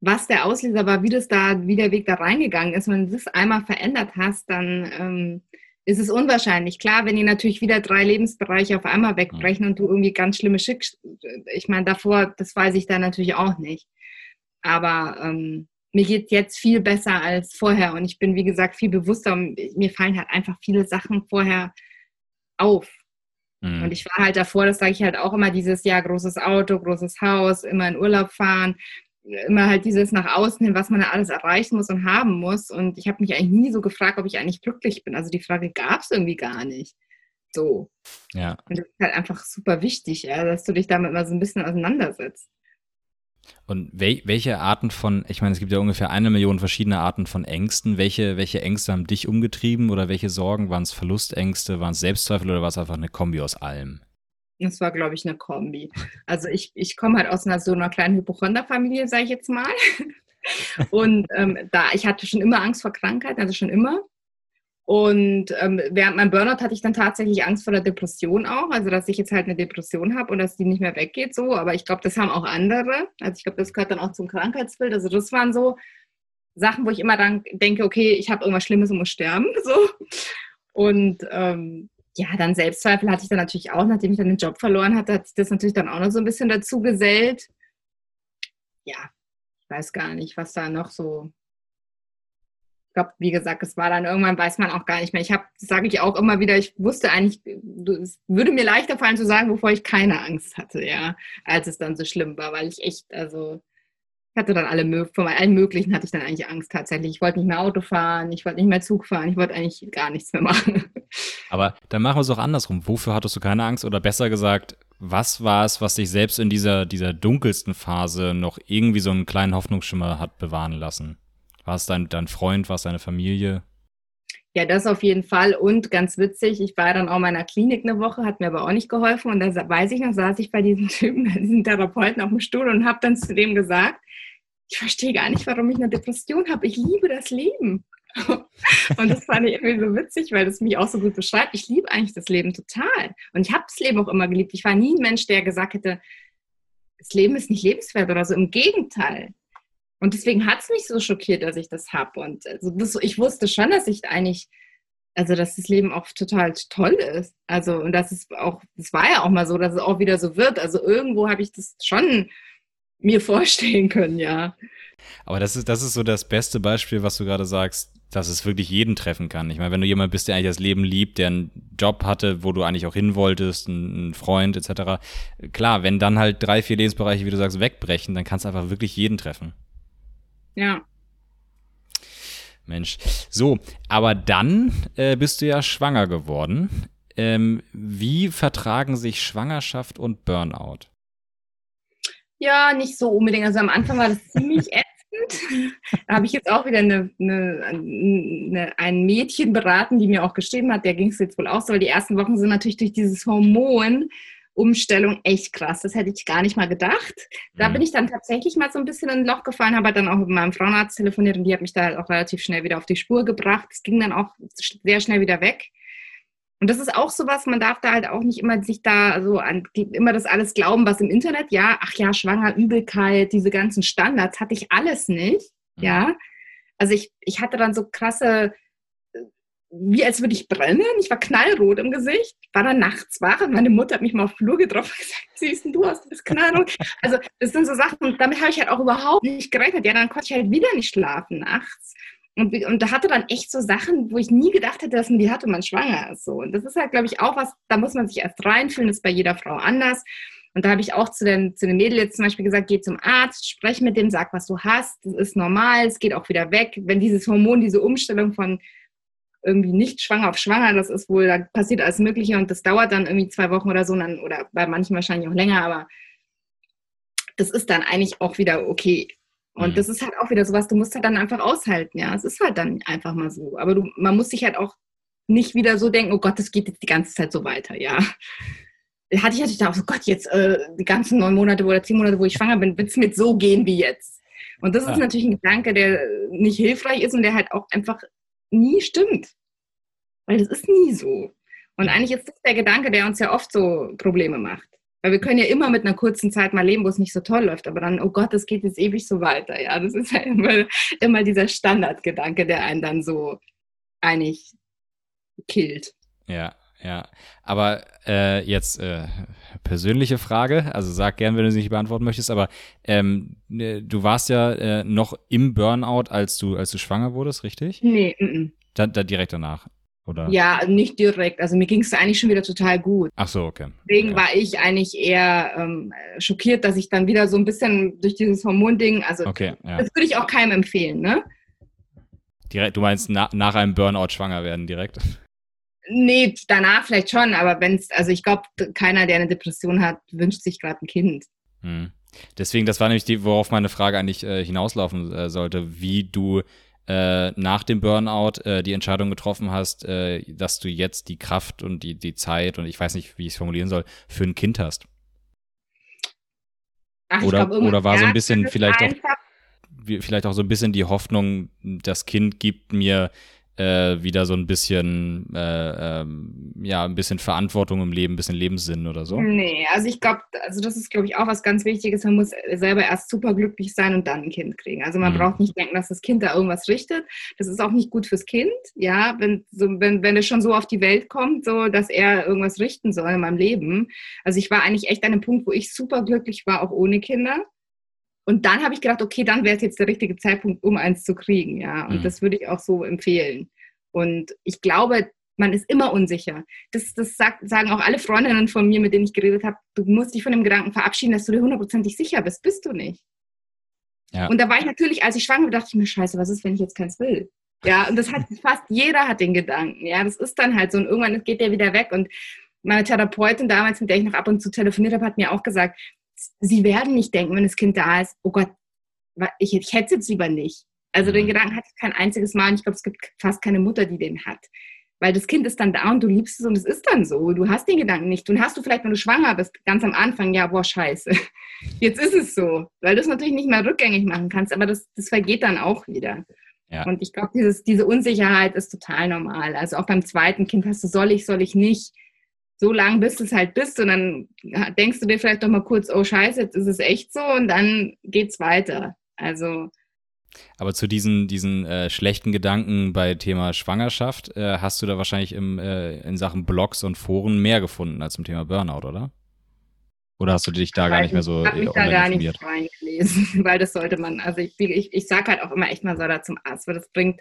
B: was der Auslöser war, wie das da, wie der Weg da reingegangen ist, wenn du das einmal verändert hast, dann ähm, ist es unwahrscheinlich. Klar, wenn die natürlich wieder drei Lebensbereiche auf einmal wegbrechen und du irgendwie ganz schlimme Schick, ich meine, davor, das weiß ich da natürlich auch nicht. Aber ähm, mir geht jetzt viel besser als vorher und ich bin, wie gesagt, viel bewusster und mir fallen halt einfach viele Sachen vorher auf. Mhm. Und ich war halt davor, das sage ich halt auch immer, dieses Jahr großes Auto, großes Haus, immer in Urlaub fahren immer halt dieses nach außen hin, was man da alles erreichen muss und haben muss. Und ich habe mich eigentlich nie so gefragt, ob ich eigentlich glücklich bin. Also die Frage gab es irgendwie gar nicht. So.
A: Ja.
B: Und das ist halt einfach super wichtig, ja, dass du dich damit mal so ein bisschen auseinandersetzt.
A: Und wel welche Arten von, ich meine, es gibt ja ungefähr eine Million verschiedene Arten von Ängsten. Welche, welche Ängste haben dich umgetrieben oder welche Sorgen? Waren es Verlustängste, waren es Selbstzweifel oder war es einfach eine Kombi aus allem?
B: Das war, glaube ich, eine Kombi. Also ich, ich komme halt aus einer so einer kleinen Hypochonderfamilie, sage ich jetzt mal. <laughs> Und ähm, da, ich hatte schon immer Angst vor Krankheiten, also schon immer. Und ähm, während meinem Burnout hatte ich dann tatsächlich Angst vor der Depression auch, also dass ich jetzt halt eine Depression habe und dass die nicht mehr weggeht so. Aber ich glaube, das haben auch andere. Also ich glaube, das gehört dann auch zum Krankheitsbild. Also das waren so Sachen, wo ich immer dann denke, okay, ich habe irgendwas Schlimmes und muss sterben. So. Und ähm, ja, dann Selbstzweifel hatte ich dann natürlich auch, nachdem ich dann den Job verloren hatte, hat sich das natürlich dann auch noch so ein bisschen dazu gesellt. Ja, ich weiß gar nicht, was da noch so. Ich glaube, wie gesagt, es war dann irgendwann, weiß man auch gar nicht mehr. Ich habe, sage ich auch immer wieder, ich wusste eigentlich, es würde mir leichter fallen zu sagen, bevor ich keine Angst hatte, ja, als es dann so schlimm war, weil ich echt, also hatte dann alle, von allen möglichen hatte ich dann eigentlich Angst tatsächlich. Ich wollte nicht mehr Auto fahren, ich wollte nicht mehr Zug fahren, ich wollte eigentlich gar nichts mehr machen. <laughs>
A: Aber dann machen wir es auch andersrum. Wofür hattest du keine Angst? Oder besser gesagt, was war es, was dich selbst in dieser, dieser dunkelsten Phase noch irgendwie so einen kleinen Hoffnungsschimmer hat bewahren lassen? War es dein, dein Freund, war es deine Familie?
B: Ja, das auf jeden Fall. Und ganz witzig, ich war dann auch in meiner Klinik eine Woche, hat mir aber auch nicht geholfen. Und da weiß ich noch, saß ich bei diesem <laughs> Typen, bei diesem Therapeuten auf dem Stuhl und habe dann zu dem gesagt, ich verstehe gar nicht, warum ich eine Depression habe. Ich liebe das Leben. <laughs> und das fand ich irgendwie so witzig, weil das mich auch so gut beschreibt. Ich liebe eigentlich das Leben total. Und ich habe das Leben auch immer geliebt. Ich war nie ein Mensch, der gesagt hätte, das Leben ist nicht lebenswert oder so. Im Gegenteil. Und deswegen hat es mich so schockiert, dass ich das habe. Und also das, ich wusste schon, dass ich eigentlich also dass das Leben auch total toll ist. Also, und das ist auch, das war ja auch mal so, dass es auch wieder so wird. Also irgendwo habe ich das schon mir <laughs> vorstellen können, ja.
A: Aber das ist, das ist so das beste Beispiel, was du gerade sagst, dass es wirklich jeden treffen kann. Ich meine, wenn du jemand bist, der eigentlich das Leben liebt, der einen Job hatte, wo du eigentlich auch hin wolltest, ein Freund etc. Klar, wenn dann halt drei, vier Lebensbereiche, wie du sagst, wegbrechen, dann kannst du einfach wirklich jeden treffen.
B: Ja.
A: Mensch. So, aber dann äh, bist du ja schwanger geworden. Ähm, wie vertragen sich Schwangerschaft und Burnout?
B: Ja, nicht so unbedingt. Also am Anfang war das ziemlich <laughs> ätzend. Da habe ich jetzt auch wieder eine, eine, eine, ein Mädchen beraten, die mir auch geschrieben hat, der ging es jetzt wohl auch so, weil die ersten Wochen sind natürlich durch dieses Hormon Umstellung echt krass. Das hätte ich gar nicht mal gedacht. Da mhm. bin ich dann tatsächlich mal so ein bisschen in ein Loch gefallen, habe dann auch mit meinem Frauenarzt telefoniert und die hat mich da halt auch relativ schnell wieder auf die Spur gebracht. Es ging dann auch sehr schnell wieder weg. Und das ist auch sowas, man darf da halt auch nicht immer sich da so an immer das alles glauben, was im Internet, ja, ach ja, schwanger, Übelkeit, diese ganzen Standards hatte ich alles nicht, mhm. ja. Also ich, ich hatte dann so krasse wie als würde ich brennen. Ich war knallrot im Gesicht, war dann nachts wach und meine Mutter hat mich mal auf Flur getroffen und <laughs> gesagt, siehst du du bist knallrot. Also das sind so Sachen, und damit habe ich halt auch überhaupt nicht gerechnet. Ja, dann konnte ich halt wieder nicht schlafen nachts. Und, und da hatte dann echt so Sachen, wo ich nie gedacht hätte, dass man die hat, wenn man schwanger ist. So. Und das ist halt, glaube ich, auch was, da muss man sich erst reinfühlen, das ist bei jeder Frau anders. Und da habe ich auch zu den, zu den Mädels jetzt zum Beispiel gesagt, geh zum Arzt, sprech mit dem, sag, was du hast. Das ist normal, es geht auch wieder weg. Wenn dieses Hormon, diese Umstellung von irgendwie nicht schwanger auf schwanger, das ist wohl, da passiert alles Mögliche und das dauert dann irgendwie zwei Wochen oder so, dann, oder bei manchen wahrscheinlich auch länger, aber das ist dann eigentlich auch wieder okay. Und mhm. das ist halt auch wieder sowas, du musst halt dann einfach aushalten, ja. Es ist halt dann einfach mal so. Aber du, man muss sich halt auch nicht wieder so denken, oh Gott, das geht jetzt die ganze Zeit so weiter, ja. Hatte ich natürlich auch so, Gott, jetzt äh, die ganzen neun Monate oder zehn Monate, wo ich schwanger bin, wird es mit so gehen wie jetzt. Und das ist ja. natürlich ein Gedanke, der nicht hilfreich ist und der halt auch einfach nie stimmt. Weil das ist nie so. Und eigentlich ist das der Gedanke, der uns ja oft so Probleme macht. Weil wir können ja immer mit einer kurzen Zeit mal leben, wo es nicht so toll läuft, aber dann, oh Gott, es geht jetzt ewig so weiter. Ja, das ist ja immer, immer dieser Standardgedanke, der einen dann so eigentlich killt.
A: Ja, ja. Aber äh, jetzt äh, persönliche Frage, also sag gern, wenn du sie nicht beantworten möchtest, aber ähm, äh, du warst ja äh, noch im Burnout, als du, als du schwanger wurdest, richtig?
B: Nee, m -m.
A: Da, da direkt danach. Oder?
B: Ja, nicht direkt. Also mir ging es eigentlich schon wieder total gut.
A: Ach so, okay.
B: Deswegen
A: ja.
B: war ich eigentlich eher ähm, schockiert, dass ich dann wieder so ein bisschen durch dieses Hormonding, also
A: okay, ja.
B: das würde ich auch keinem empfehlen, ne?
A: Direkt, du meinst na, nach einem Burnout schwanger werden direkt?
B: Nee, danach vielleicht schon, aber wenn es, also ich glaube, keiner, der eine Depression hat, wünscht sich gerade ein Kind.
A: Hm. Deswegen, das war nämlich die, worauf meine Frage eigentlich äh, hinauslaufen äh, sollte, wie du äh, nach dem Burnout äh, die Entscheidung getroffen hast, äh, dass du jetzt die Kraft und die, die Zeit und ich weiß nicht, wie ich es formulieren soll, für ein Kind hast. Ach, oder, glaub, oder war so ein bisschen vielleicht auch, vielleicht auch so ein bisschen die Hoffnung, das Kind gibt mir äh, wieder so ein bisschen, äh, ähm, ja, ein bisschen Verantwortung im Leben, ein bisschen Lebenssinn oder so?
B: Nee, also ich glaube, also das ist, glaube ich, auch was ganz Wichtiges. Man muss selber erst superglücklich sein und dann ein Kind kriegen. Also man mhm. braucht nicht denken, dass das Kind da irgendwas richtet. Das ist auch nicht gut fürs Kind, ja, wenn, so, wenn, wenn es schon so auf die Welt kommt, so, dass er irgendwas richten soll in meinem Leben. Also ich war eigentlich echt an einem Punkt, wo ich superglücklich war, auch ohne Kinder. Und dann habe ich gedacht, okay, dann wäre es jetzt der richtige Zeitpunkt, um eins zu kriegen, ja. Und mhm. das würde ich auch so empfehlen. Und ich glaube, man ist immer unsicher. Das, das sagt, sagen auch alle Freundinnen von mir, mit denen ich geredet habe. Du musst dich von dem Gedanken verabschieden, dass du dir hundertprozentig sicher bist. Bist du nicht. Ja. Und da war ich natürlich, als ich schwanger war, dachte ich mir, scheiße, was ist, wenn ich jetzt keins will? Ja, und das hat <laughs> fast jeder hat den Gedanken. Ja, das ist dann halt so. Und irgendwann geht der wieder weg. Und meine Therapeutin damals, mit der ich noch ab und zu telefoniert habe, hat mir auch gesagt, sie werden nicht denken, wenn das Kind da ist, oh Gott, ich, ich hätte es jetzt lieber nicht. Also den mhm. Gedanken hatte ich kein einziges Mal und ich glaube, es gibt fast keine Mutter, die den hat. Weil das Kind ist dann da und du liebst es und es ist dann so. Du hast den Gedanken nicht. Und hast du vielleicht, wenn du schwanger bist, ganz am Anfang, ja, boah, scheiße. <laughs> Jetzt ist es so. Weil du es natürlich nicht mehr rückgängig machen kannst, aber das, das vergeht dann auch wieder. Ja. Und ich glaube, diese Unsicherheit ist total normal. Also auch beim zweiten Kind hast du, soll ich, soll ich nicht so lang bis es halt bist und dann denkst du dir vielleicht doch mal kurz, oh scheiße, jetzt ist es echt so und dann geht's weiter. Also
A: Aber zu diesen, diesen äh, schlechten Gedanken bei Thema Schwangerschaft äh, hast du da wahrscheinlich im, äh, in Sachen Blogs und Foren mehr gefunden als zum Thema Burnout, oder? Oder hast du dich da gar nicht mehr so
B: Ich habe mich da gar nicht reingelesen, <laughs> weil das sollte man, also ich, ich, ich sage halt auch immer echt, man soll da zum Arzt, weil das bringt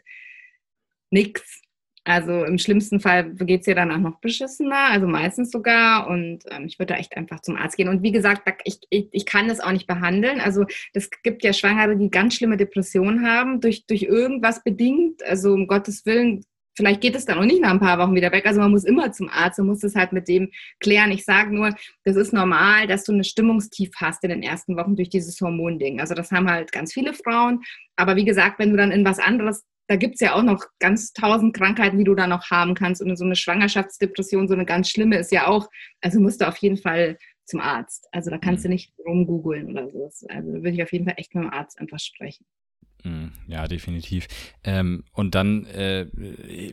B: nichts. Also im schlimmsten Fall geht es dir danach noch beschissener, also meistens sogar. Und ähm, ich würde da echt einfach zum Arzt gehen. Und wie gesagt, ich, ich, ich kann das auch nicht behandeln. Also es gibt ja Schwangere, die ganz schlimme Depressionen haben, durch, durch irgendwas bedingt. Also um Gottes Willen, vielleicht geht es dann auch nicht nach ein paar Wochen wieder weg. Also man muss immer zum Arzt und muss es halt mit dem klären. Ich sage nur, das ist normal, dass du eine Stimmungstief hast in den ersten Wochen durch dieses Hormonding. Also das haben halt ganz viele Frauen. Aber wie gesagt, wenn du dann in was anderes da gibt es ja auch noch ganz tausend Krankheiten, die du da noch haben kannst. Und so eine Schwangerschaftsdepression, so eine ganz schlimme, ist ja auch, also musst du auf jeden Fall zum Arzt. Also da kannst du mhm. nicht rumgoogeln oder so. Also da würde ich auf jeden Fall echt mit dem Arzt einfach sprechen.
A: Mhm. Ja, definitiv. Ähm, und dann, äh,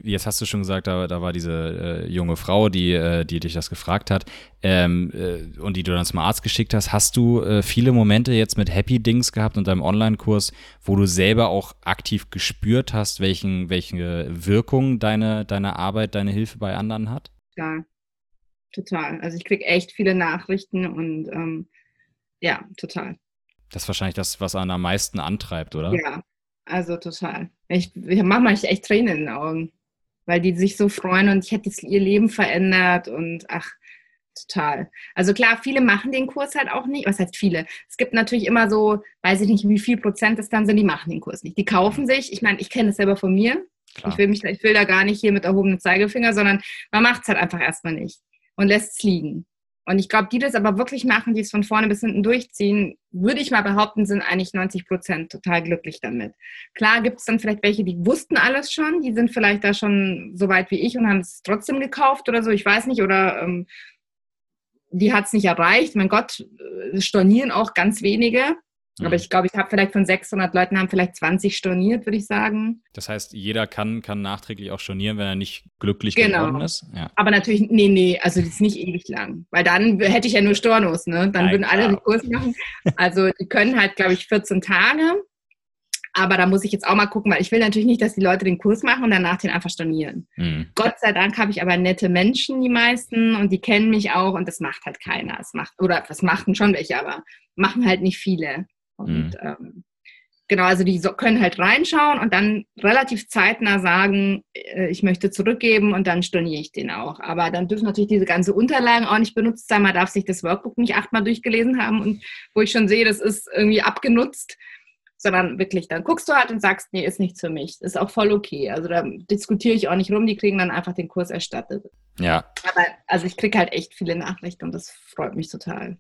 A: jetzt hast du schon gesagt, da, da war diese äh, junge Frau, die, äh, die dich das gefragt hat ähm, äh, und die du dann zum Arzt geschickt hast. Hast du äh, viele Momente jetzt mit Happy Dings gehabt und deinem Online-Kurs, wo du selber auch aktiv gespürt hast, welchen, welche Wirkung deine, deine Arbeit, deine Hilfe bei anderen hat?
B: Ja, total. Also ich kriege echt viele Nachrichten und ähm, ja, total.
A: Das ist wahrscheinlich das, was einen am meisten antreibt, oder?
B: Ja, also total. Ich, ich mache manchmal echt Tränen in den Augen, weil die sich so freuen und ich hätte ihr Leben verändert und ach, total. Also klar, viele machen den Kurs halt auch nicht. Was heißt viele? Es gibt natürlich immer so, weiß ich nicht, wie viel Prozent es dann sind, die machen den Kurs nicht. Die kaufen sich, ich meine, ich kenne es selber von mir. Ich will, mich, ich will da gar nicht hier mit erhobenem Zeigefinger, sondern man macht es halt einfach erstmal nicht und lässt es liegen. Und ich glaube, die das aber wirklich machen, die es von vorne bis hinten durchziehen, würde ich mal behaupten, sind eigentlich 90 Prozent total glücklich damit. Klar gibt es dann vielleicht welche, die wussten alles schon, die sind vielleicht da schon so weit wie ich und haben es trotzdem gekauft oder so, ich weiß nicht, oder ähm, die hat es nicht erreicht. Mein Gott, äh, stornieren auch ganz wenige. Mhm. Aber ich glaube, ich habe vielleicht von 600 Leuten haben vielleicht 20 storniert, würde ich sagen.
A: Das heißt, jeder kann, kann nachträglich auch stornieren, wenn er nicht glücklich
B: genau.
A: geworden ist.
B: Ja. Aber natürlich, nee, nee, also das ist nicht ewig lang. Weil dann hätte ich ja nur Stornos, ne? Dann Nein, würden alle den Kurs machen. Also die können halt, glaube ich, 14 Tage. Aber da muss ich jetzt auch mal gucken, weil ich will natürlich nicht, dass die Leute den Kurs machen und danach den einfach stornieren. Mhm. Gott sei Dank habe ich aber nette Menschen, die meisten, und die kennen mich auch und das macht halt keiner. Es macht, oder was machten schon welche, aber machen halt nicht viele. Und mhm. ähm, genau, also die so, können halt reinschauen und dann relativ zeitnah sagen, äh, ich möchte zurückgeben und dann storniere ich den auch. Aber dann dürfen natürlich diese ganzen Unterlagen auch nicht benutzt sein. Man darf sich das Workbook nicht achtmal durchgelesen haben und wo ich schon sehe, das ist irgendwie abgenutzt sondern wirklich, dann guckst du halt und sagst, nee, ist nichts für mich. Ist auch voll okay. Also da diskutiere ich auch nicht rum, die kriegen dann einfach den Kurs erstattet.
A: Ja.
B: Aber also ich kriege halt echt viele Nachrichten und das freut mich total.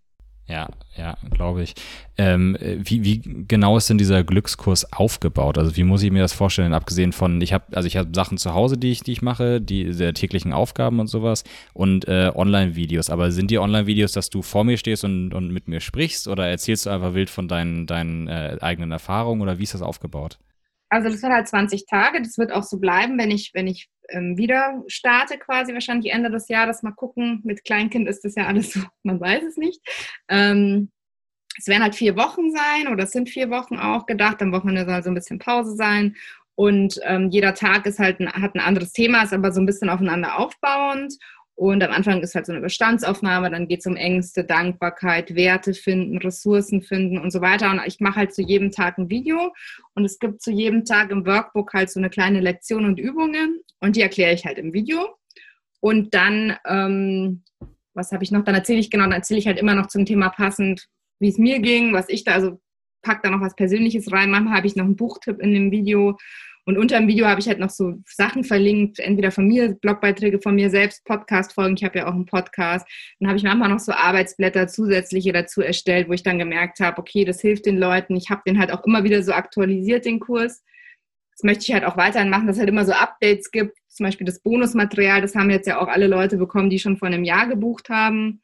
A: Ja, ja, glaube ich. Ähm, wie, wie genau ist denn dieser Glückskurs aufgebaut? Also wie muss ich mir das vorstellen? Abgesehen von, ich habe, also ich habe Sachen zu Hause, die ich, die ich mache, die der täglichen Aufgaben und sowas und äh, Online-Videos. Aber sind die Online-Videos, dass du vor mir stehst und, und mit mir sprichst oder erzählst du einfach wild von deinen, deinen äh, eigenen Erfahrungen oder wie ist das aufgebaut?
B: Also das wird halt 20 Tage. Das wird auch so bleiben, wenn ich, wenn ich ähm, wieder starte, quasi wahrscheinlich Ende des Jahres. Mal gucken. Mit Kleinkind ist das ja alles so, <laughs> man weiß es nicht. Ähm, es werden halt vier Wochen sein oder es sind vier Wochen auch gedacht. Am Wochenende soll so ein bisschen Pause sein. Und ähm, jeder Tag ist halt ein, hat ein anderes Thema, ist aber so ein bisschen aufeinander aufbauend. Und am Anfang ist halt so eine Bestandsaufnahme, dann geht es um Ängste, Dankbarkeit, Werte finden, Ressourcen finden und so weiter. Und ich mache halt zu jedem Tag ein Video und es gibt zu jedem Tag im Workbook halt so eine kleine Lektion und Übungen und die erkläre ich halt im Video. Und dann, ähm, was habe ich noch? Dann erzähle ich genau, dann erzähle ich halt immer noch zum Thema passend, wie es mir ging, was ich da, also pack da noch was Persönliches rein. Manchmal habe ich noch einen Buchtipp in dem Video und unter dem Video habe ich halt noch so Sachen verlinkt, entweder von mir, Blogbeiträge von mir selbst, Podcast-Folgen. Ich habe ja auch einen Podcast. Dann habe ich manchmal noch so Arbeitsblätter zusätzliche dazu erstellt, wo ich dann gemerkt habe, okay, das hilft den Leuten. Ich habe den halt auch immer wieder so aktualisiert, den Kurs. Das möchte ich halt auch weiterhin machen, dass es halt immer so Updates gibt. Zum Beispiel das Bonusmaterial, das haben jetzt ja auch alle Leute bekommen, die schon vor einem Jahr gebucht haben.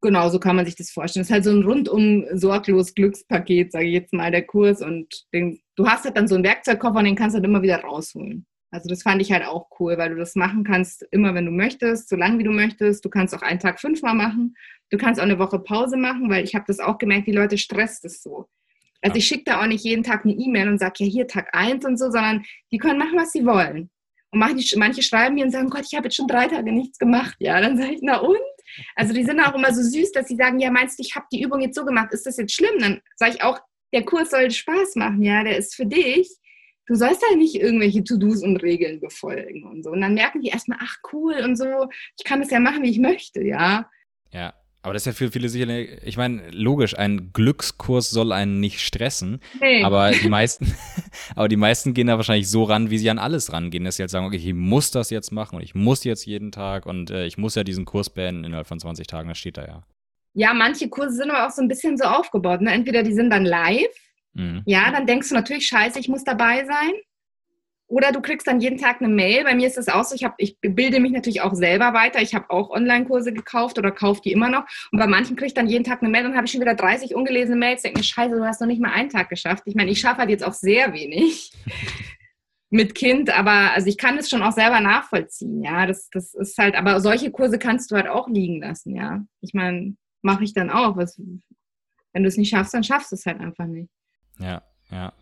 B: Genau, so kann man sich das vorstellen. Das ist halt so ein rundum sorglos Glückspaket, sage ich jetzt mal, der Kurs. Und den, du hast halt dann so einen Werkzeugkoffer und den kannst du halt immer wieder rausholen. Also das fand ich halt auch cool, weil du das machen kannst, immer wenn du möchtest, so lange wie du möchtest. Du kannst auch einen Tag fünfmal machen. Du kannst auch eine Woche Pause machen, weil ich habe das auch gemerkt, die Leute stresst es so. Also ich schicke da auch nicht jeden Tag eine E-Mail und sage, ja, hier Tag 1 und so, sondern die können machen, was sie wollen. Und manche, manche schreiben mir und sagen, Gott, ich habe jetzt schon drei Tage nichts gemacht. Ja, dann sage ich, na und? Also die sind auch immer so süß, dass sie sagen, ja, meinst du, ich habe die Übung jetzt so gemacht, ist das jetzt schlimm? Dann sage ich auch, der Kurs soll Spaß machen, ja, der ist für dich. Du sollst halt nicht irgendwelche To-Dos und Regeln befolgen und so. Und dann merken die erstmal, ach cool und so, ich kann das ja machen, wie ich möchte, ja.
A: Ja, aber das ist ja für viele sicherlich, ich meine, logisch, ein Glückskurs soll einen nicht stressen. Nee. Aber <laughs> die meisten, <laughs> aber die meisten gehen da wahrscheinlich so ran, wie sie an alles rangehen, dass sie halt sagen, okay, ich muss das jetzt machen und ich muss jetzt jeden Tag und äh, ich muss ja diesen Kurs beenden innerhalb von 20 Tagen, das steht da ja.
B: Ja, manche Kurse sind aber auch so ein bisschen so aufgebaut. Ne? Entweder die sind dann live, mhm. ja, dann denkst du natürlich, scheiße, ich muss dabei sein. Oder du kriegst dann jeden Tag eine Mail. Bei mir ist es auch so, ich, hab, ich bilde mich natürlich auch selber weiter. Ich habe auch Online-Kurse gekauft oder kaufe die immer noch. Und bei manchen kriege ich dann jeden Tag eine Mail und habe ich schon wieder 30 ungelesene Mails. Denke mir, scheiße, du hast noch nicht mal einen Tag geschafft. Ich meine, ich schaffe halt jetzt auch sehr wenig <laughs> mit Kind, aber also ich kann es schon auch selber nachvollziehen. Ja, das, das ist halt, aber solche Kurse kannst du halt auch liegen lassen. Ja, ich meine, mache ich dann auch. Was, wenn du es nicht schaffst, dann schaffst du es halt einfach nicht.
A: Ja, ja.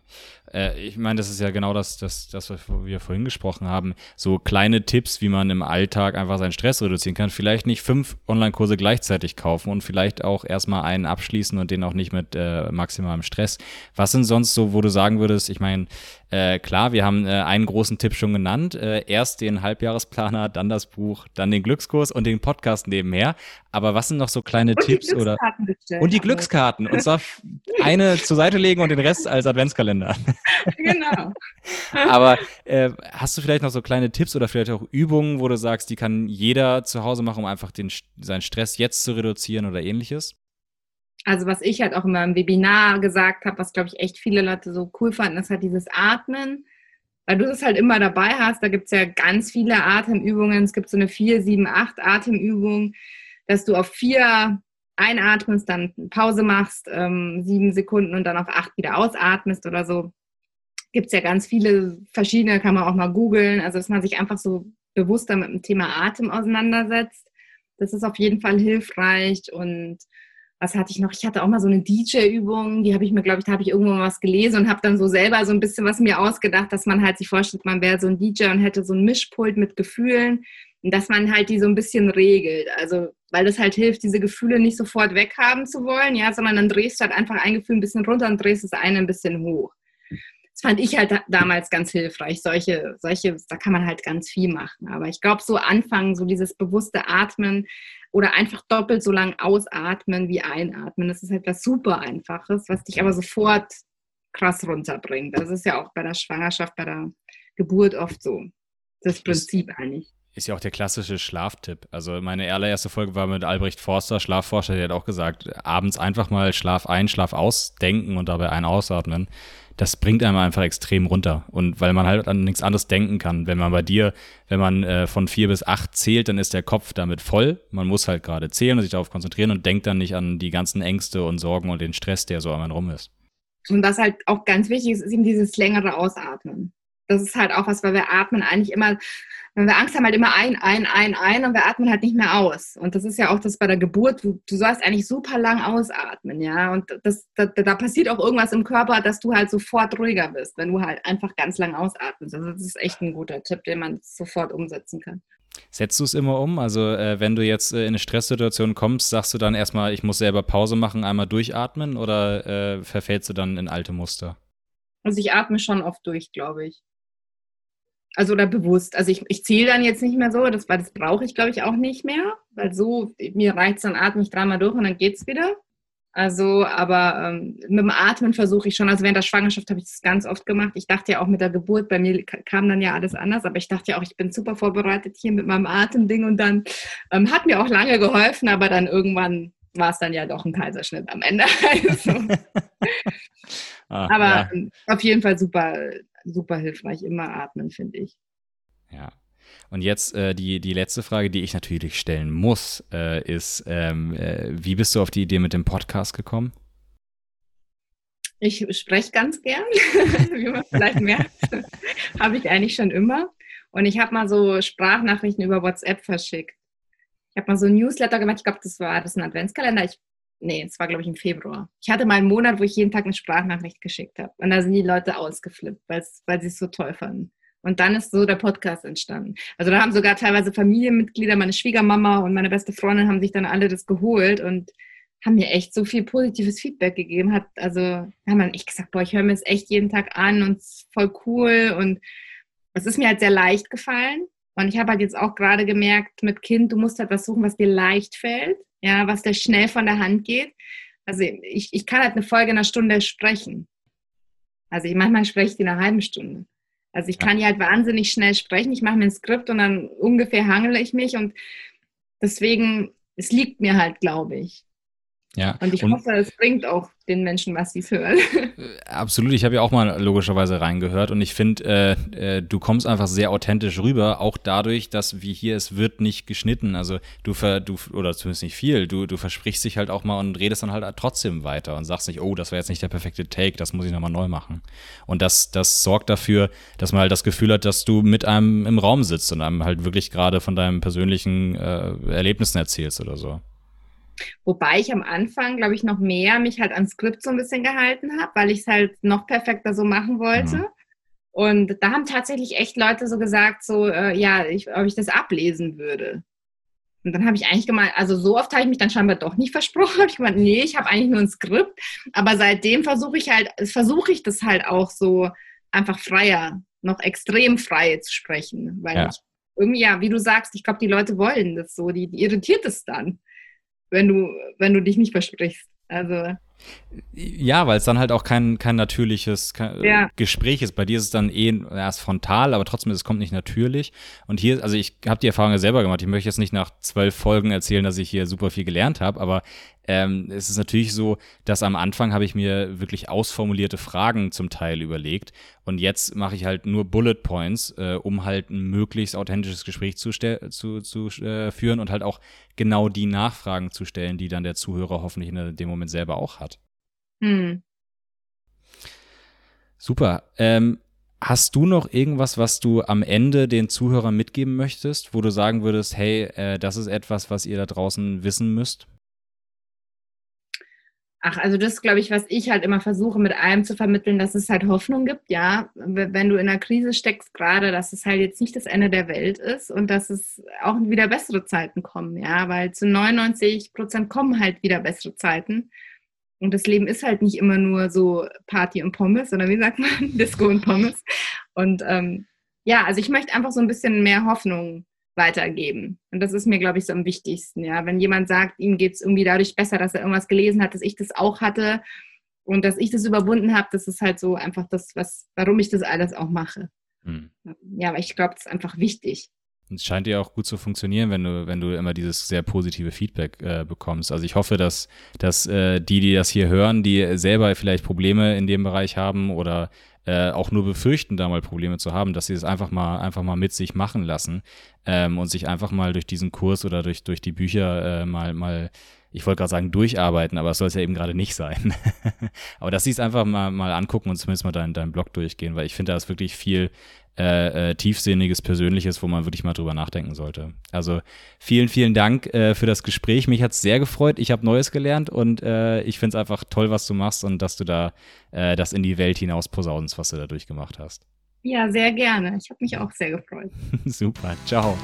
A: Äh, ich meine, das ist ja genau das, das, das, was wir vorhin gesprochen haben. So kleine Tipps, wie man im Alltag einfach seinen Stress reduzieren kann. Vielleicht nicht fünf Online-Kurse gleichzeitig kaufen und vielleicht auch erstmal einen abschließen und den auch nicht mit äh, maximalem Stress. Was sind sonst so, wo du sagen würdest, ich meine, äh, klar, wir haben äh, einen großen Tipp schon genannt. Äh, erst den Halbjahresplaner, dann das Buch, dann den Glückskurs und den Podcast nebenher. Aber was sind noch so kleine und Tipps oder und die Glückskarten und zwar <laughs> eine zur Seite legen und den Rest als Adventskalender. <laughs> Genau. Aber äh, hast du vielleicht noch so kleine Tipps oder vielleicht auch Übungen, wo du sagst, die kann jeder zu Hause machen, um einfach den, seinen Stress jetzt zu reduzieren oder ähnliches?
B: Also was ich halt auch immer im Webinar gesagt habe, was glaube ich echt viele Leute so cool fanden, ist halt dieses Atmen. Weil du das halt immer dabei hast, da gibt es ja ganz viele Atemübungen. Es gibt so eine 4, 7, 8 Atemübung, dass du auf 4 einatmest, dann Pause machst, ähm, 7 Sekunden und dann auf 8 wieder ausatmest oder so. Gibt es ja ganz viele verschiedene, kann man auch mal googeln. Also dass man sich einfach so bewusster mit dem Thema Atem auseinandersetzt. Das ist auf jeden Fall hilfreich und was hatte ich noch? Ich hatte auch mal so eine DJ-Übung, die habe ich mir, glaube ich, da habe ich irgendwo mal was gelesen und habe dann so selber so ein bisschen was mir ausgedacht, dass man halt sich vorstellt, man wäre so ein DJ und hätte so ein Mischpult mit Gefühlen und dass man halt die so ein bisschen regelt. Also, weil das halt hilft, diese Gefühle nicht sofort weghaben zu wollen, ja, sondern dann drehst du halt einfach ein Gefühl ein bisschen runter und drehst das eine ein bisschen hoch. Das fand ich halt damals ganz hilfreich. Solche, solche, da kann man halt ganz viel machen. Aber ich glaube, so anfangen, so dieses bewusste Atmen, oder einfach doppelt so lang ausatmen wie einatmen. Das ist etwas super Einfaches, was dich aber sofort krass runterbringt. Das ist ja auch bei der Schwangerschaft, bei der Geburt oft so. Das Prinzip eigentlich.
A: Ist ja auch der klassische Schlaftipp. Also meine allererste Folge war mit Albrecht Forster, Schlafforscher, der hat auch gesagt, abends einfach mal Schlaf ein, Schlaf aus denken und dabei ein ausatmen das bringt einem einfach extrem runter. Und weil man halt an nichts anderes denken kann. Wenn man bei dir, wenn man äh, von vier bis acht zählt, dann ist der Kopf damit voll. Man muss halt gerade zählen und sich darauf konzentrieren und denkt dann nicht an die ganzen Ängste und Sorgen und den Stress, der so an einem rum ist.
B: Und was halt auch ganz wichtig ist, ist eben dieses längere Ausatmen. Das ist halt auch was, weil wir atmen eigentlich immer wenn wir Angst haben, halt immer ein, ein, ein, ein und wir atmen halt nicht mehr aus. Und das ist ja auch das bei der Geburt, du, du sollst eigentlich super lang ausatmen, ja. Und das, da, da passiert auch irgendwas im Körper, dass du halt sofort ruhiger bist, wenn du halt einfach ganz lang ausatmest. Also das ist echt ein guter Tipp, den man sofort umsetzen kann.
A: Setzt du es immer um? Also äh, wenn du jetzt äh, in eine Stresssituation kommst, sagst du dann erstmal, ich muss selber Pause machen, einmal durchatmen oder äh, verfällst du dann in alte Muster?
B: Also ich atme schon oft durch, glaube ich. Also oder bewusst. Also ich, ich zähle dann jetzt nicht mehr so, das, weil das brauche ich, glaube ich, auch nicht mehr. Weil so, mir reicht es dann, atme ich dreimal durch und dann geht es wieder. Also, aber ähm, mit dem Atmen versuche ich schon. Also während der Schwangerschaft habe ich das ganz oft gemacht. Ich dachte ja auch mit der Geburt, bei mir kam dann ja alles anders, aber ich dachte ja auch, ich bin super vorbereitet hier mit meinem Atemding und dann ähm, hat mir auch lange geholfen, aber dann irgendwann war es dann ja doch ein Kaiserschnitt am Ende. <laughs> Also. <laughs> ah, aber ja. Ähm, auf jeden Fall super super hilfreich. Immer atmen, finde ich.
A: Ja. Und jetzt äh, die, die letzte Frage, die ich natürlich stellen muss, äh, ist, ähm, äh, wie bist du auf die Idee mit dem Podcast gekommen?
B: Ich spreche ganz gern, <laughs> wie man vielleicht merkt. habe ich eigentlich schon immer. Und ich habe mal so Sprachnachrichten über WhatsApp verschickt. Ich habe mal so ein Newsletter gemacht. Ich glaube, das war das ein Adventskalender. Ich nee, es war glaube ich im Februar. Ich hatte mal einen Monat, wo ich jeden Tag eine Sprachnachricht geschickt habe. Und da sind die Leute ausgeflippt, weil sie es so toll fanden. Und dann ist so der Podcast entstanden. Also da haben sogar teilweise Familienmitglieder, meine Schwiegermama und meine beste Freundin haben sich dann alle das geholt und haben mir echt so viel positives Feedback gegeben. Hat, also haben dann echt gesagt, boah, ich höre mir das echt jeden Tag an und es ist voll cool. Und es ist mir halt sehr leicht gefallen. Und ich habe halt jetzt auch gerade gemerkt, mit Kind, du musst halt was suchen, was dir leicht fällt, ja, was dir schnell von der Hand geht. Also ich, ich kann halt eine Folge in einer Stunde sprechen. Also ich, manchmal spreche ich die in einer halben Stunde. Also ich kann ja halt wahnsinnig schnell sprechen. Ich mache mir ein Skript und dann ungefähr hangele ich mich und deswegen, es liegt mir halt, glaube ich. Ja. Und ich und hoffe, es bringt auch den Menschen was, sie hören. <laughs>
A: Äh, absolut, ich habe ja auch mal logischerweise reingehört und ich finde, äh, äh, du kommst einfach sehr authentisch rüber, auch dadurch, dass wie hier, es wird nicht geschnitten. Also du, ver, du oder zumindest nicht viel, du, du versprichst dich halt auch mal und redest dann halt trotzdem weiter und sagst nicht, oh, das war jetzt nicht der perfekte Take, das muss ich nochmal neu machen. Und das, das sorgt dafür, dass man halt das Gefühl hat, dass du mit einem im Raum sitzt und einem halt wirklich gerade von deinen persönlichen äh, Erlebnissen erzählst oder so.
B: Wobei ich am Anfang, glaube ich, noch mehr mich halt ans Skript so ein bisschen gehalten habe, weil ich es halt noch perfekter so machen wollte. Mhm. Und da haben tatsächlich echt Leute so gesagt, so, äh, ja, ich, ob ich das ablesen würde. Und dann habe ich eigentlich gemeint, also so oft habe ich mich dann scheinbar doch nicht versprochen. Habe <laughs> ich gemeint, nee, ich habe eigentlich nur ein Skript. Aber seitdem versuche ich halt, versuche ich das halt auch so einfach freier, noch extrem frei zu sprechen. Weil ja. ich irgendwie, ja, wie du sagst, ich glaube, die Leute wollen das so, die, die irritiert es dann wenn du, wenn du dich nicht versprichst. Also.
A: Ja, weil es dann halt auch kein, kein natürliches kein ja. Gespräch ist. Bei dir ist es dann eh erst frontal, aber trotzdem, es kommt nicht natürlich. Und hier, also ich habe die Erfahrung ja selber gemacht. Ich möchte jetzt nicht nach zwölf Folgen erzählen, dass ich hier super viel gelernt habe, aber ähm, es ist natürlich so, dass am Anfang habe ich mir wirklich ausformulierte Fragen zum Teil überlegt und jetzt mache ich halt nur Bullet Points, äh, um halt ein möglichst authentisches Gespräch zu, zu, zu äh, führen und halt auch genau die Nachfragen zu stellen, die dann der Zuhörer hoffentlich in dem Moment selber auch hat. Hm. Super. Ähm, Hast du noch irgendwas, was du am Ende den Zuhörern mitgeben möchtest, wo du sagen würdest, hey, äh, das ist etwas, was ihr da draußen wissen müsst?
B: Ach, also das ist, glaube ich, was ich halt immer versuche, mit allem zu vermitteln, dass es halt Hoffnung gibt, ja. Wenn du in einer Krise steckst gerade, dass es halt jetzt nicht das Ende der Welt ist und dass es auch wieder bessere Zeiten kommen, ja. Weil zu 99 Prozent kommen halt wieder bessere Zeiten. Und das Leben ist halt nicht immer nur so Party und Pommes, sondern wie sagt man, <laughs> Disco und Pommes. Und ähm, ja, also ich möchte einfach so ein bisschen mehr Hoffnung weitergeben. Und das ist mir, glaube ich, so am wichtigsten. Ja, wenn jemand sagt, ihm geht es irgendwie dadurch besser, dass er irgendwas gelesen hat, dass ich das auch hatte und dass ich das überwunden habe, das ist halt so einfach das, was, warum ich das alles auch mache. Hm. Ja, aber ich glaube, das ist einfach wichtig.
A: Es scheint dir auch gut zu funktionieren, wenn du, wenn du immer dieses sehr positive Feedback äh, bekommst. Also ich hoffe, dass, dass äh, die, die das hier hören, die selber vielleicht Probleme in dem Bereich haben oder äh, auch nur befürchten, da mal Probleme zu haben, dass sie es das einfach mal, einfach mal mit sich machen lassen ähm, und sich einfach mal durch diesen Kurs oder durch, durch die Bücher äh, mal, mal, ich wollte gerade sagen, durcharbeiten, aber es soll es ja eben gerade nicht sein. <laughs> aber dass sie es einfach mal, mal angucken und zumindest mal deinen, deinen Blog durchgehen, weil ich finde, da ist wirklich viel äh, äh, tiefsinniges, persönliches, wo man wirklich mal drüber nachdenken sollte. Also vielen, vielen Dank äh, für das Gespräch. Mich hat es sehr gefreut. Ich habe Neues gelernt und äh, ich finde es einfach toll, was du machst und dass du da äh, das in die Welt hinaus posaunst, was du da durchgemacht hast.
B: Ja, sehr gerne. Ich habe mich auch sehr gefreut. <laughs>
A: Super. Ciao.